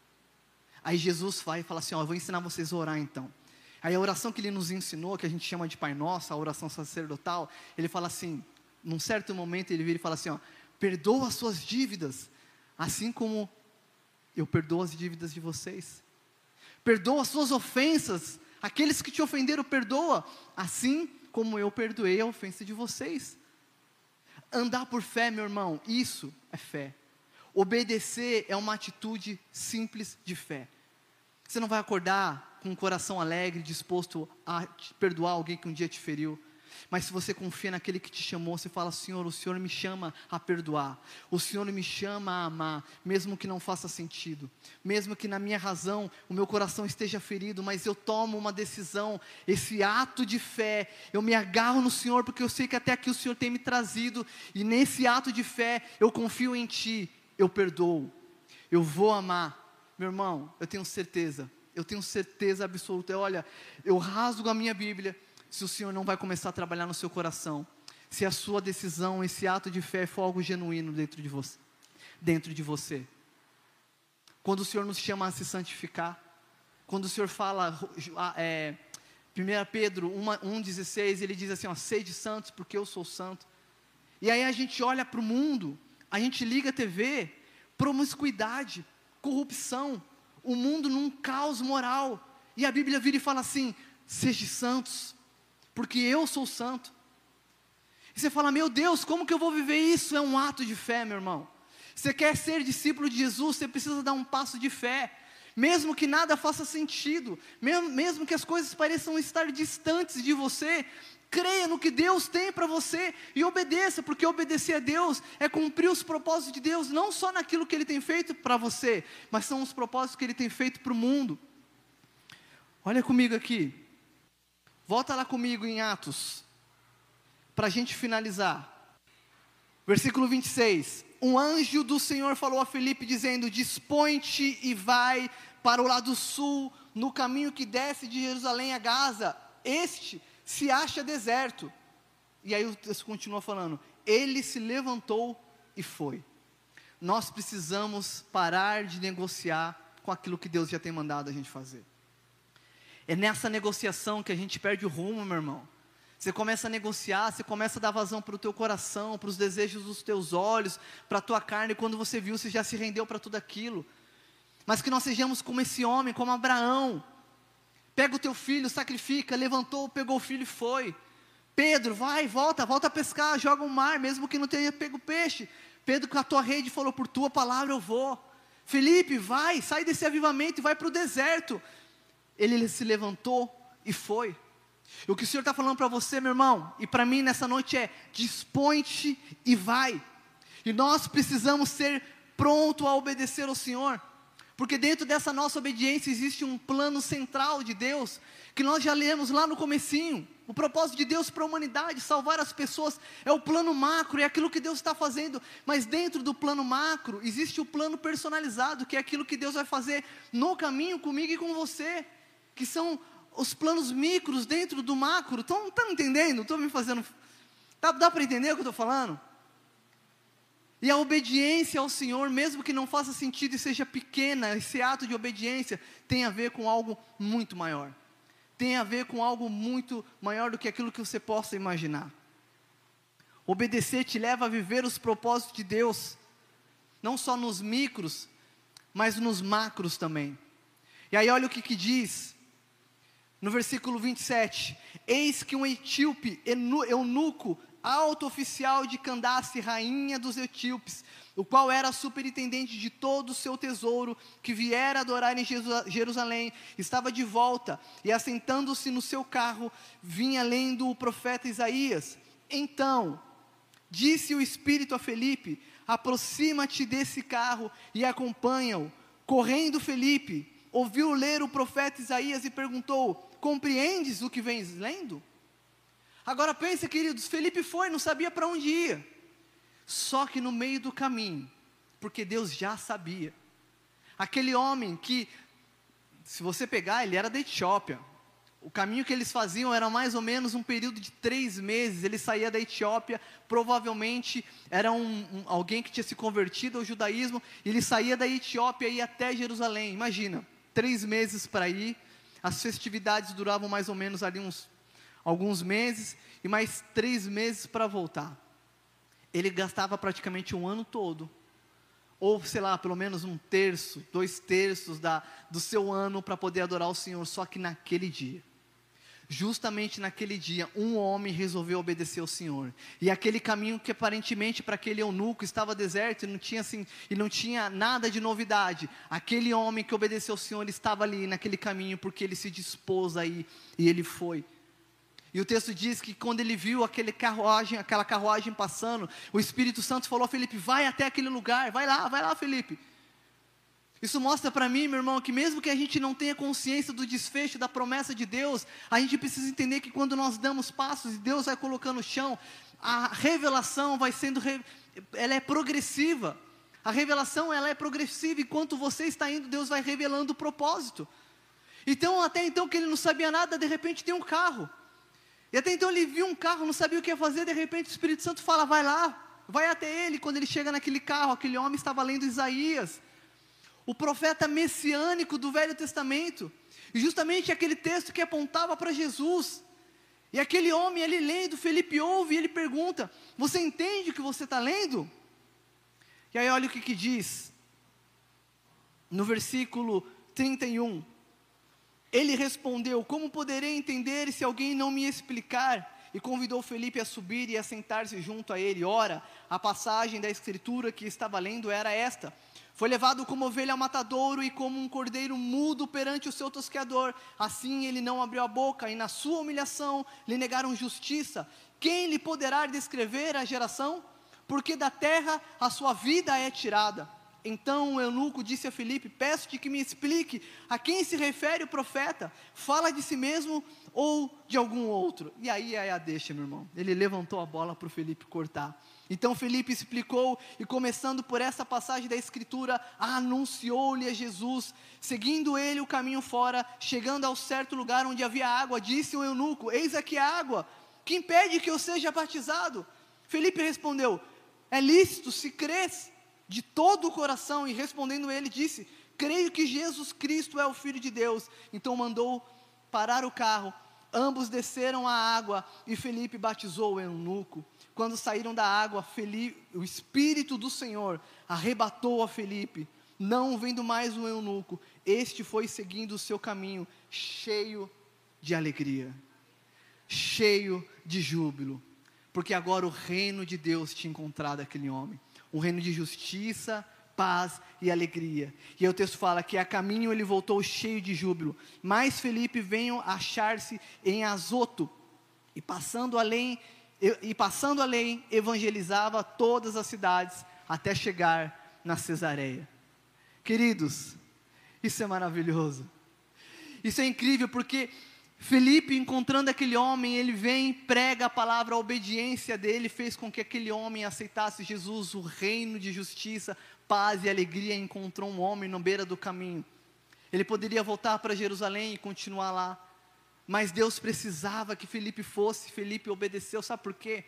Aí Jesus vai e fala assim: Ó, eu vou ensinar vocês a orar então. Aí a oração que ele nos ensinou, que a gente chama de Pai Nosso, a oração sacerdotal, ele fala assim: num certo momento ele vira e fala assim: Ó, perdoa as suas dívidas, assim como eu perdoo as dívidas de vocês. Perdoa as suas ofensas, aqueles que te ofenderam, perdoa, assim como eu perdoei a ofensa de vocês. Andar por fé, meu irmão, isso é fé. Obedecer é uma atitude simples de fé. Você não vai acordar com um coração alegre, disposto a perdoar alguém que um dia te feriu. Mas se você confia naquele que te chamou, você fala: Senhor, o Senhor me chama a perdoar, o Senhor me chama a amar, mesmo que não faça sentido, mesmo que na minha razão o meu coração esteja ferido, mas eu tomo uma decisão, esse ato de fé, eu me agarro no Senhor, porque eu sei que até aqui o Senhor tem me trazido, e nesse ato de fé eu confio em Ti, eu perdoo, eu vou amar, meu irmão, eu tenho certeza, eu tenho certeza absoluta. Olha, eu rasgo a minha Bíblia se o Senhor não vai começar a trabalhar no seu coração. Se a sua decisão, esse ato de fé for algo genuíno dentro de você. Dentro de você. Quando o Senhor nos chama a se santificar, quando o Senhor fala, é, 1 Pedro 1,16, ele diz assim: ó, sede santos, porque eu sou santo. E aí a gente olha para o mundo, a gente liga a TV, promiscuidade, corrupção, o mundo num caos moral. E a Bíblia vira e fala assim: seja santos, porque eu sou santo. E você fala, meu Deus, como que eu vou viver isso? É um ato de fé, meu irmão. Você quer ser discípulo de Jesus, você precisa dar um passo de fé. Mesmo que nada faça sentido, mesmo, mesmo que as coisas pareçam estar distantes de você, creia no que Deus tem para você e obedeça, porque obedecer a Deus é cumprir os propósitos de Deus, não só naquilo que Ele tem feito para você, mas são os propósitos que Ele tem feito para o mundo. Olha comigo aqui, volta lá comigo em Atos, para a gente finalizar. Versículo 26. Um anjo do Senhor falou a Felipe, dizendo: Dispõe-te e vai para o lado sul, no caminho que desce de Jerusalém a Gaza. Este se acha deserto. E aí o texto continua falando: ele se levantou e foi. Nós precisamos parar de negociar com aquilo que Deus já tem mandado a gente fazer. É nessa negociação que a gente perde o rumo, meu irmão. Você começa a negociar, você começa a dar vazão para o teu coração, para os desejos dos teus olhos, para a tua carne, quando você viu, você já se rendeu para tudo aquilo. Mas que nós sejamos como esse homem, como Abraão. Pega o teu filho, sacrifica, levantou, pegou o filho e foi. Pedro, vai, volta, volta a pescar, joga o um mar, mesmo que não tenha pego peixe. Pedro, com a tua rede, falou: Por tua palavra eu vou. Felipe, vai, sai desse avivamento e vai para o deserto. Ele se levantou e foi. E o que o Senhor está falando para você, meu irmão, e para mim nessa noite é: dispõe-te e vai. E nós precisamos ser pronto a obedecer ao Senhor. Porque dentro dessa nossa obediência existe um plano central de Deus, que nós já lemos lá no comecinho. O propósito de Deus para a humanidade, salvar as pessoas, é o plano macro, é aquilo que Deus está fazendo. Mas dentro do plano macro, existe o plano personalizado, que é aquilo que Deus vai fazer no caminho comigo e com você. Que são os planos micros dentro do macro. Estão tá entendendo? Estou me fazendo. Dá, dá para entender o que eu estou falando? E a obediência ao Senhor, mesmo que não faça sentido e seja pequena, esse ato de obediência tem a ver com algo muito maior. Tem a ver com algo muito maior do que aquilo que você possa imaginar. Obedecer te leva a viver os propósitos de Deus, não só nos micros, mas nos macros também. E aí olha o que, que diz no versículo 27: Eis que um etíope eunuco alto oficial de Candace, rainha dos etíopes, o qual era superintendente de todo o seu tesouro, que viera adorar em Jerusalém, estava de volta e, assentando-se no seu carro, vinha lendo o profeta Isaías. Então, disse o Espírito a Felipe: aproxima-te desse carro e acompanha-o. Correndo Felipe, ouviu ler o profeta Isaías e perguntou: Compreendes o que vens lendo? Agora pense, queridos, Felipe foi, não sabia para onde ia. Só que no meio do caminho, porque Deus já sabia. Aquele homem que, se você pegar, ele era da Etiópia. O caminho que eles faziam era mais ou menos um período de três meses. Ele saía da Etiópia, provavelmente era um, um, alguém que tinha se convertido ao judaísmo. Ele saía da Etiópia e ia até Jerusalém. Imagina, três meses para ir. As festividades duravam mais ou menos ali uns alguns meses e mais três meses para voltar. Ele gastava praticamente um ano todo, ou sei lá, pelo menos um terço, dois terços da, do seu ano para poder adorar o Senhor, só que naquele dia. Justamente naquele dia, um homem resolveu obedecer ao Senhor. E aquele caminho que aparentemente para aquele eunuco estava deserto e não tinha assim, e não tinha nada de novidade. Aquele homem que obedeceu ao Senhor estava ali naquele caminho porque ele se dispôs aí e ele foi. E o texto diz que quando ele viu aquele carruagem, aquela carruagem passando, o Espírito Santo falou a Felipe: vai até aquele lugar, vai lá, vai lá, Felipe. Isso mostra para mim, meu irmão, que mesmo que a gente não tenha consciência do desfecho da promessa de Deus, a gente precisa entender que quando nós damos passos e Deus vai colocando no chão, a revelação vai sendo, ela é progressiva. A revelação ela é progressiva, enquanto você está indo, Deus vai revelando o propósito. Então, até então que ele não sabia nada, de repente tem um carro. E até então ele viu um carro, não sabia o que ia fazer, de repente o Espírito Santo fala: vai lá, vai até ele. Quando ele chega naquele carro, aquele homem estava lendo Isaías, o profeta messiânico do Velho Testamento, e justamente aquele texto que apontava para Jesus. E aquele homem ali lendo, Felipe ouve e ele pergunta: Você entende o que você está lendo? E aí olha o que, que diz, no versículo 31. Ele respondeu: Como poderei entender se alguém não me explicar? E convidou Felipe a subir e a sentar-se junto a ele. Ora, a passagem da escritura que estava lendo era esta: Foi levado como ovelha ao matadouro e como um cordeiro mudo perante o seu tosqueador. Assim ele não abriu a boca, e na sua humilhação lhe negaram justiça. Quem lhe poderá descrever a geração? Porque da terra a sua vida é tirada. Então o eunuco disse a Felipe: Peço-te que me explique a quem se refere o profeta. Fala de si mesmo ou de algum outro? E aí é a deixa, meu irmão. Ele levantou a bola para o Felipe cortar. Então Felipe explicou, e começando por essa passagem da Escritura, anunciou-lhe a Jesus, seguindo ele o caminho fora, chegando ao certo lugar onde havia água, disse o eunuco: Eis aqui a água, que impede que eu seja batizado? Felipe respondeu: É lícito se crês de todo o coração, e respondendo ele, disse: Creio que Jesus Cristo é o Filho de Deus. Então mandou parar o carro. Ambos desceram à água e Felipe batizou o eunuco. Quando saíram da água, Felipe, o Espírito do Senhor arrebatou a Felipe. Não vendo mais o eunuco, este foi seguindo o seu caminho, cheio de alegria, cheio de júbilo, porque agora o reino de Deus tinha encontrado aquele homem um reino de justiça, paz e alegria. E aí o texto fala que a caminho ele voltou cheio de júbilo. Mas Felipe veio achar-se em Azoto e passando além e, passando além evangelizava todas as cidades até chegar na Cesareia. Queridos, isso é maravilhoso. Isso é incrível porque Felipe, encontrando aquele homem, ele vem, prega a palavra, a obediência dele fez com que aquele homem aceitasse Jesus, o reino de justiça, paz e alegria. Encontrou um homem na beira do caminho. Ele poderia voltar para Jerusalém e continuar lá, mas Deus precisava que Felipe fosse. Felipe obedeceu, sabe por quê?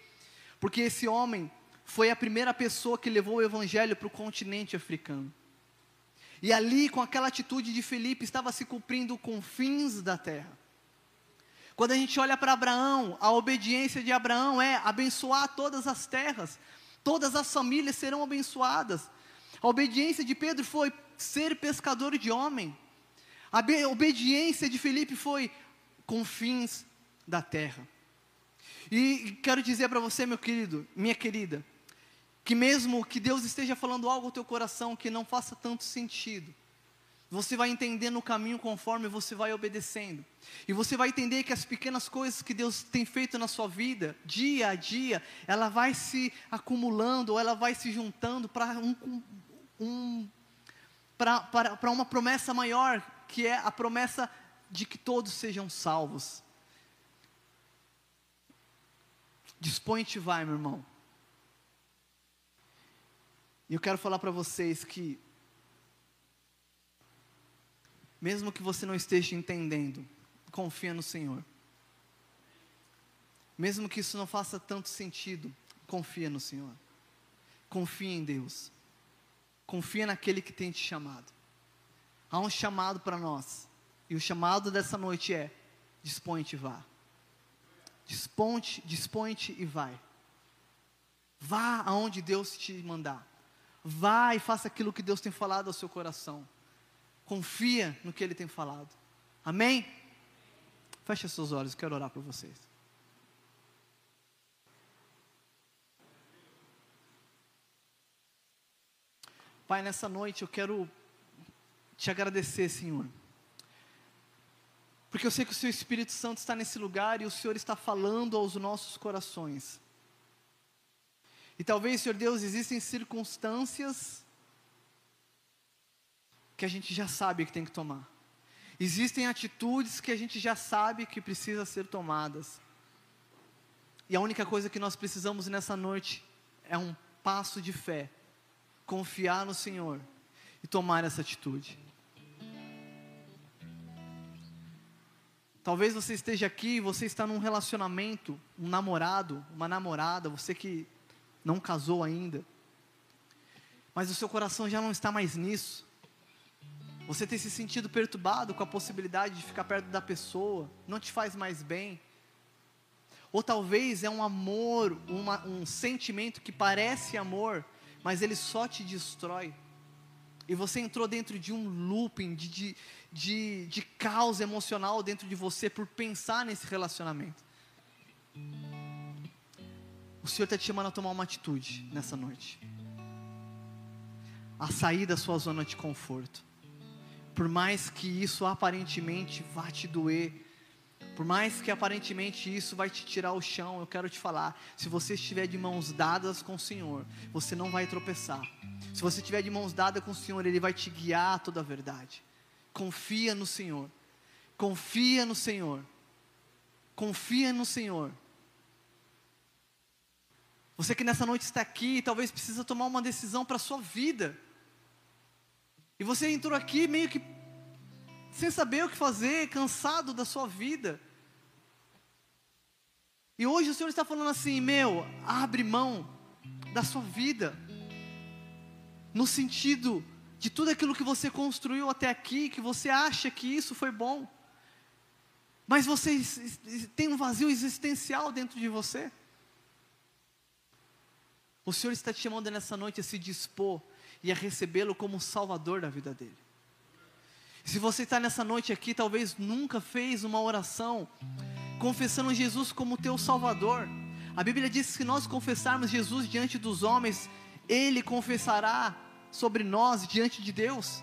Porque esse homem foi a primeira pessoa que levou o evangelho para o continente africano. E ali, com aquela atitude de Felipe, estava se cumprindo confins da terra. Quando a gente olha para Abraão, a obediência de Abraão é abençoar todas as terras, todas as famílias serão abençoadas. A obediência de Pedro foi ser pescador de homem. A obediência de Felipe foi confins da terra. E quero dizer para você, meu querido, minha querida, que mesmo que Deus esteja falando algo ao teu coração que não faça tanto sentido, você vai entender no caminho conforme você vai obedecendo. E você vai entender que as pequenas coisas que Deus tem feito na sua vida, dia a dia, ela vai se acumulando, ou ela vai se juntando para um, um, para uma promessa maior, que é a promessa de que todos sejam salvos. Dispõe-te vai, meu irmão. E eu quero falar para vocês que mesmo que você não esteja entendendo, confia no Senhor. Mesmo que isso não faça tanto sentido, confia no Senhor. Confia em Deus. Confia naquele que tem te chamado. Há um chamado para nós. E o chamado dessa noite é: dispõe-te e vá. Dispõe-te, dispõe-te e vai. Vá aonde Deus te mandar. Vá e faça aquilo que Deus tem falado ao seu coração. Confia no que Ele tem falado. Amém? Feche seus olhos, quero orar por vocês. Pai, nessa noite eu quero te agradecer, Senhor. Porque eu sei que o Seu Espírito Santo está nesse lugar e o Senhor está falando aos nossos corações. E talvez, Senhor Deus, existem circunstâncias que a gente já sabe que tem que tomar. Existem atitudes que a gente já sabe que precisa ser tomadas. E a única coisa que nós precisamos nessa noite é um passo de fé, confiar no Senhor e tomar essa atitude. Talvez você esteja aqui, você está num relacionamento, um namorado, uma namorada, você que não casou ainda, mas o seu coração já não está mais nisso. Você tem se sentido perturbado com a possibilidade de ficar perto da pessoa, não te faz mais bem. Ou talvez é um amor, uma, um sentimento que parece amor, mas ele só te destrói. E você entrou dentro de um looping, de, de, de, de caos emocional dentro de você por pensar nesse relacionamento. O Senhor está te chamando a tomar uma atitude nessa noite. A sair da sua zona de conforto por mais que isso aparentemente vá te doer, por mais que aparentemente isso vai te tirar o chão, eu quero te falar: se você estiver de mãos dadas com o Senhor, você não vai tropeçar. Se você estiver de mãos dadas com o Senhor, Ele vai te guiar a toda a verdade. Confia no Senhor. Confia no Senhor. Confia no Senhor. Você que nessa noite está aqui, talvez precisa tomar uma decisão para a sua vida. E você entrou aqui meio que sem saber o que fazer, cansado da sua vida. E hoje o Senhor está falando assim: meu, abre mão da sua vida, no sentido de tudo aquilo que você construiu até aqui, que você acha que isso foi bom. mas você tem um vazio existencial dentro de você. O Senhor está te chamando nessa noite a se dispor e a recebê-lo como Salvador da vida dele. Se você está nessa noite aqui, talvez nunca fez uma oração confessando Jesus como teu Salvador. A Bíblia diz que se nós confessarmos Jesus diante dos homens, Ele confessará sobre nós diante de Deus.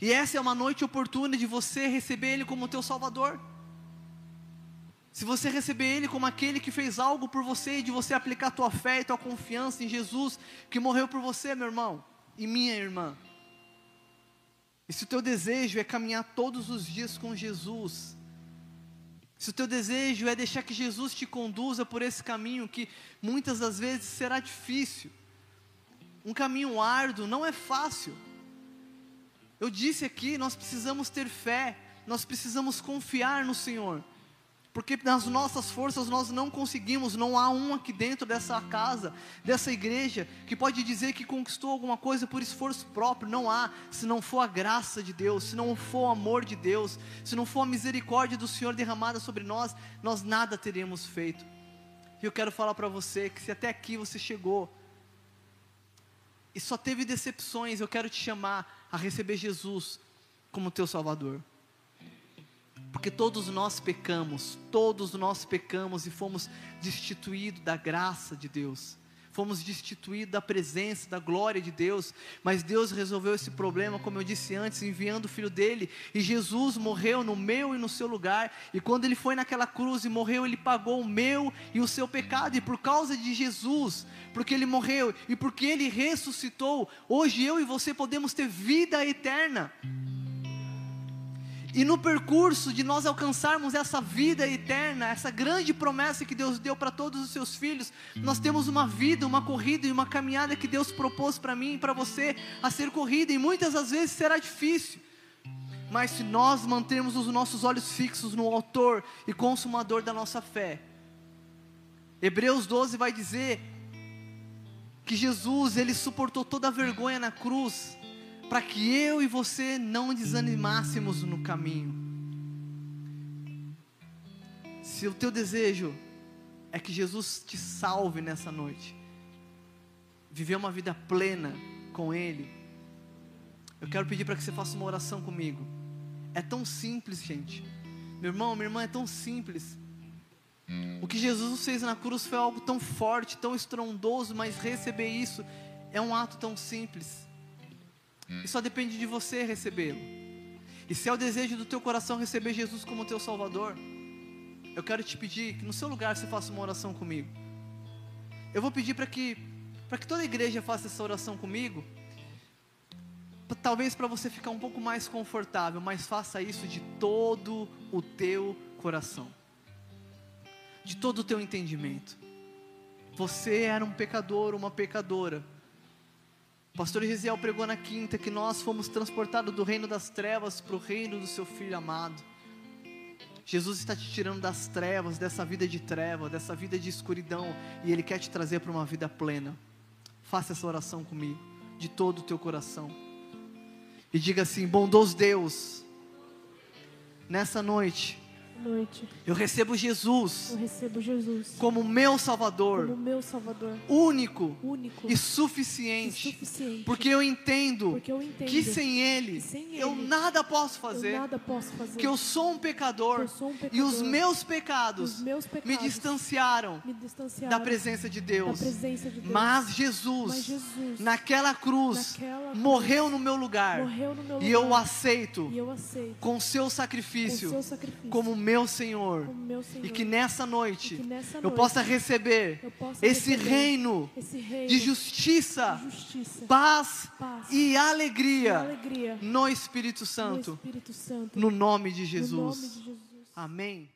E essa é uma noite oportuna de você receber Ele como teu Salvador. Se você receber Ele como aquele que fez algo por você, e de você aplicar tua fé e tua confiança em Jesus, que morreu por você, meu irmão, e minha irmã. E se o teu desejo é caminhar todos os dias com Jesus, se o teu desejo é deixar que Jesus te conduza por esse caminho que muitas das vezes será difícil, um caminho árduo, não é fácil. Eu disse aqui, nós precisamos ter fé, nós precisamos confiar no Senhor. Porque nas nossas forças nós não conseguimos, não há um aqui dentro dessa casa, dessa igreja, que pode dizer que conquistou alguma coisa por esforço próprio. Não há, se não for a graça de Deus, se não for o amor de Deus, se não for a misericórdia do Senhor derramada sobre nós, nós nada teríamos feito. E eu quero falar para você que se até aqui você chegou e só teve decepções, eu quero te chamar a receber Jesus como teu Salvador. Porque todos nós pecamos, todos nós pecamos e fomos destituídos da graça de Deus, fomos destituídos da presença, da glória de Deus, mas Deus resolveu esse problema, como eu disse antes, enviando o Filho dele, e Jesus morreu no meu e no seu lugar, e quando ele foi naquela cruz e morreu, ele pagou o meu e o seu pecado, e por causa de Jesus, porque ele morreu e porque ele ressuscitou, hoje eu e você podemos ter vida eterna. E no percurso de nós alcançarmos essa vida eterna, essa grande promessa que Deus deu para todos os seus filhos, nós temos uma vida, uma corrida e uma caminhada que Deus propôs para mim e para você a ser corrida, e muitas das vezes será difícil. Mas se nós mantermos os nossos olhos fixos no Autor e Consumador da nossa fé, Hebreus 12 vai dizer que Jesus, ele suportou toda a vergonha na cruz, para que eu e você não desanimássemos no caminho. Se o teu desejo é que Jesus te salve nessa noite, viver uma vida plena com Ele, eu quero pedir para que você faça uma oração comigo. É tão simples, gente. Meu irmão, minha irmã, é tão simples. O que Jesus fez na cruz foi algo tão forte, tão estrondoso, mas receber isso é um ato tão simples. E só depende de você recebê-lo. E se é o desejo do teu coração receber Jesus como teu Salvador, eu quero te pedir que no seu lugar você faça uma oração comigo. Eu vou pedir para que para que toda a igreja faça essa oração comigo. Talvez para você ficar um pouco mais confortável, mas faça isso de todo o teu coração. De todo o teu entendimento. Você era um pecador, uma pecadora pastor Gisiel pregou na quinta que nós fomos transportados do reino das trevas para o reino do seu filho amado. Jesus está te tirando das trevas, dessa vida de treva, dessa vida de escuridão, e Ele quer te trazer para uma vida plena. Faça essa oração comigo, de todo o teu coração. E diga assim: bondoso Deus, nessa noite, noite. Eu recebo Jesus. Eu recebo Jesus como meu Salvador. Como meu Salvador. Único. Único. E suficiente. E suficiente. Porque eu entendo. Porque eu entendo que sem ele, sem eu ele, nada posso fazer. Eu nada posso fazer. Que eu sou um pecador. eu sou um pecador e os meus pecados, os meus pecados me, distanciaram me distanciaram da presença de Deus. Presença de Deus. Mas Jesus, Mas Jesus naquela cruz, naquela morreu no meu lugar. Morreu no meu e lugar. eu aceito. E eu aceito. Com seu sacrifício. Com seu sacrifício. Como meu Senhor. Como meu Senhor. E que nessa noite, que nessa eu noite possa receber eu possa esse, receber reino esse reino de justiça, de justiça, paz, paz e alegria, e alegria no Espírito Santo, no, Espírito Santo, no nome de no Jesus. nome de Jesus. Amém.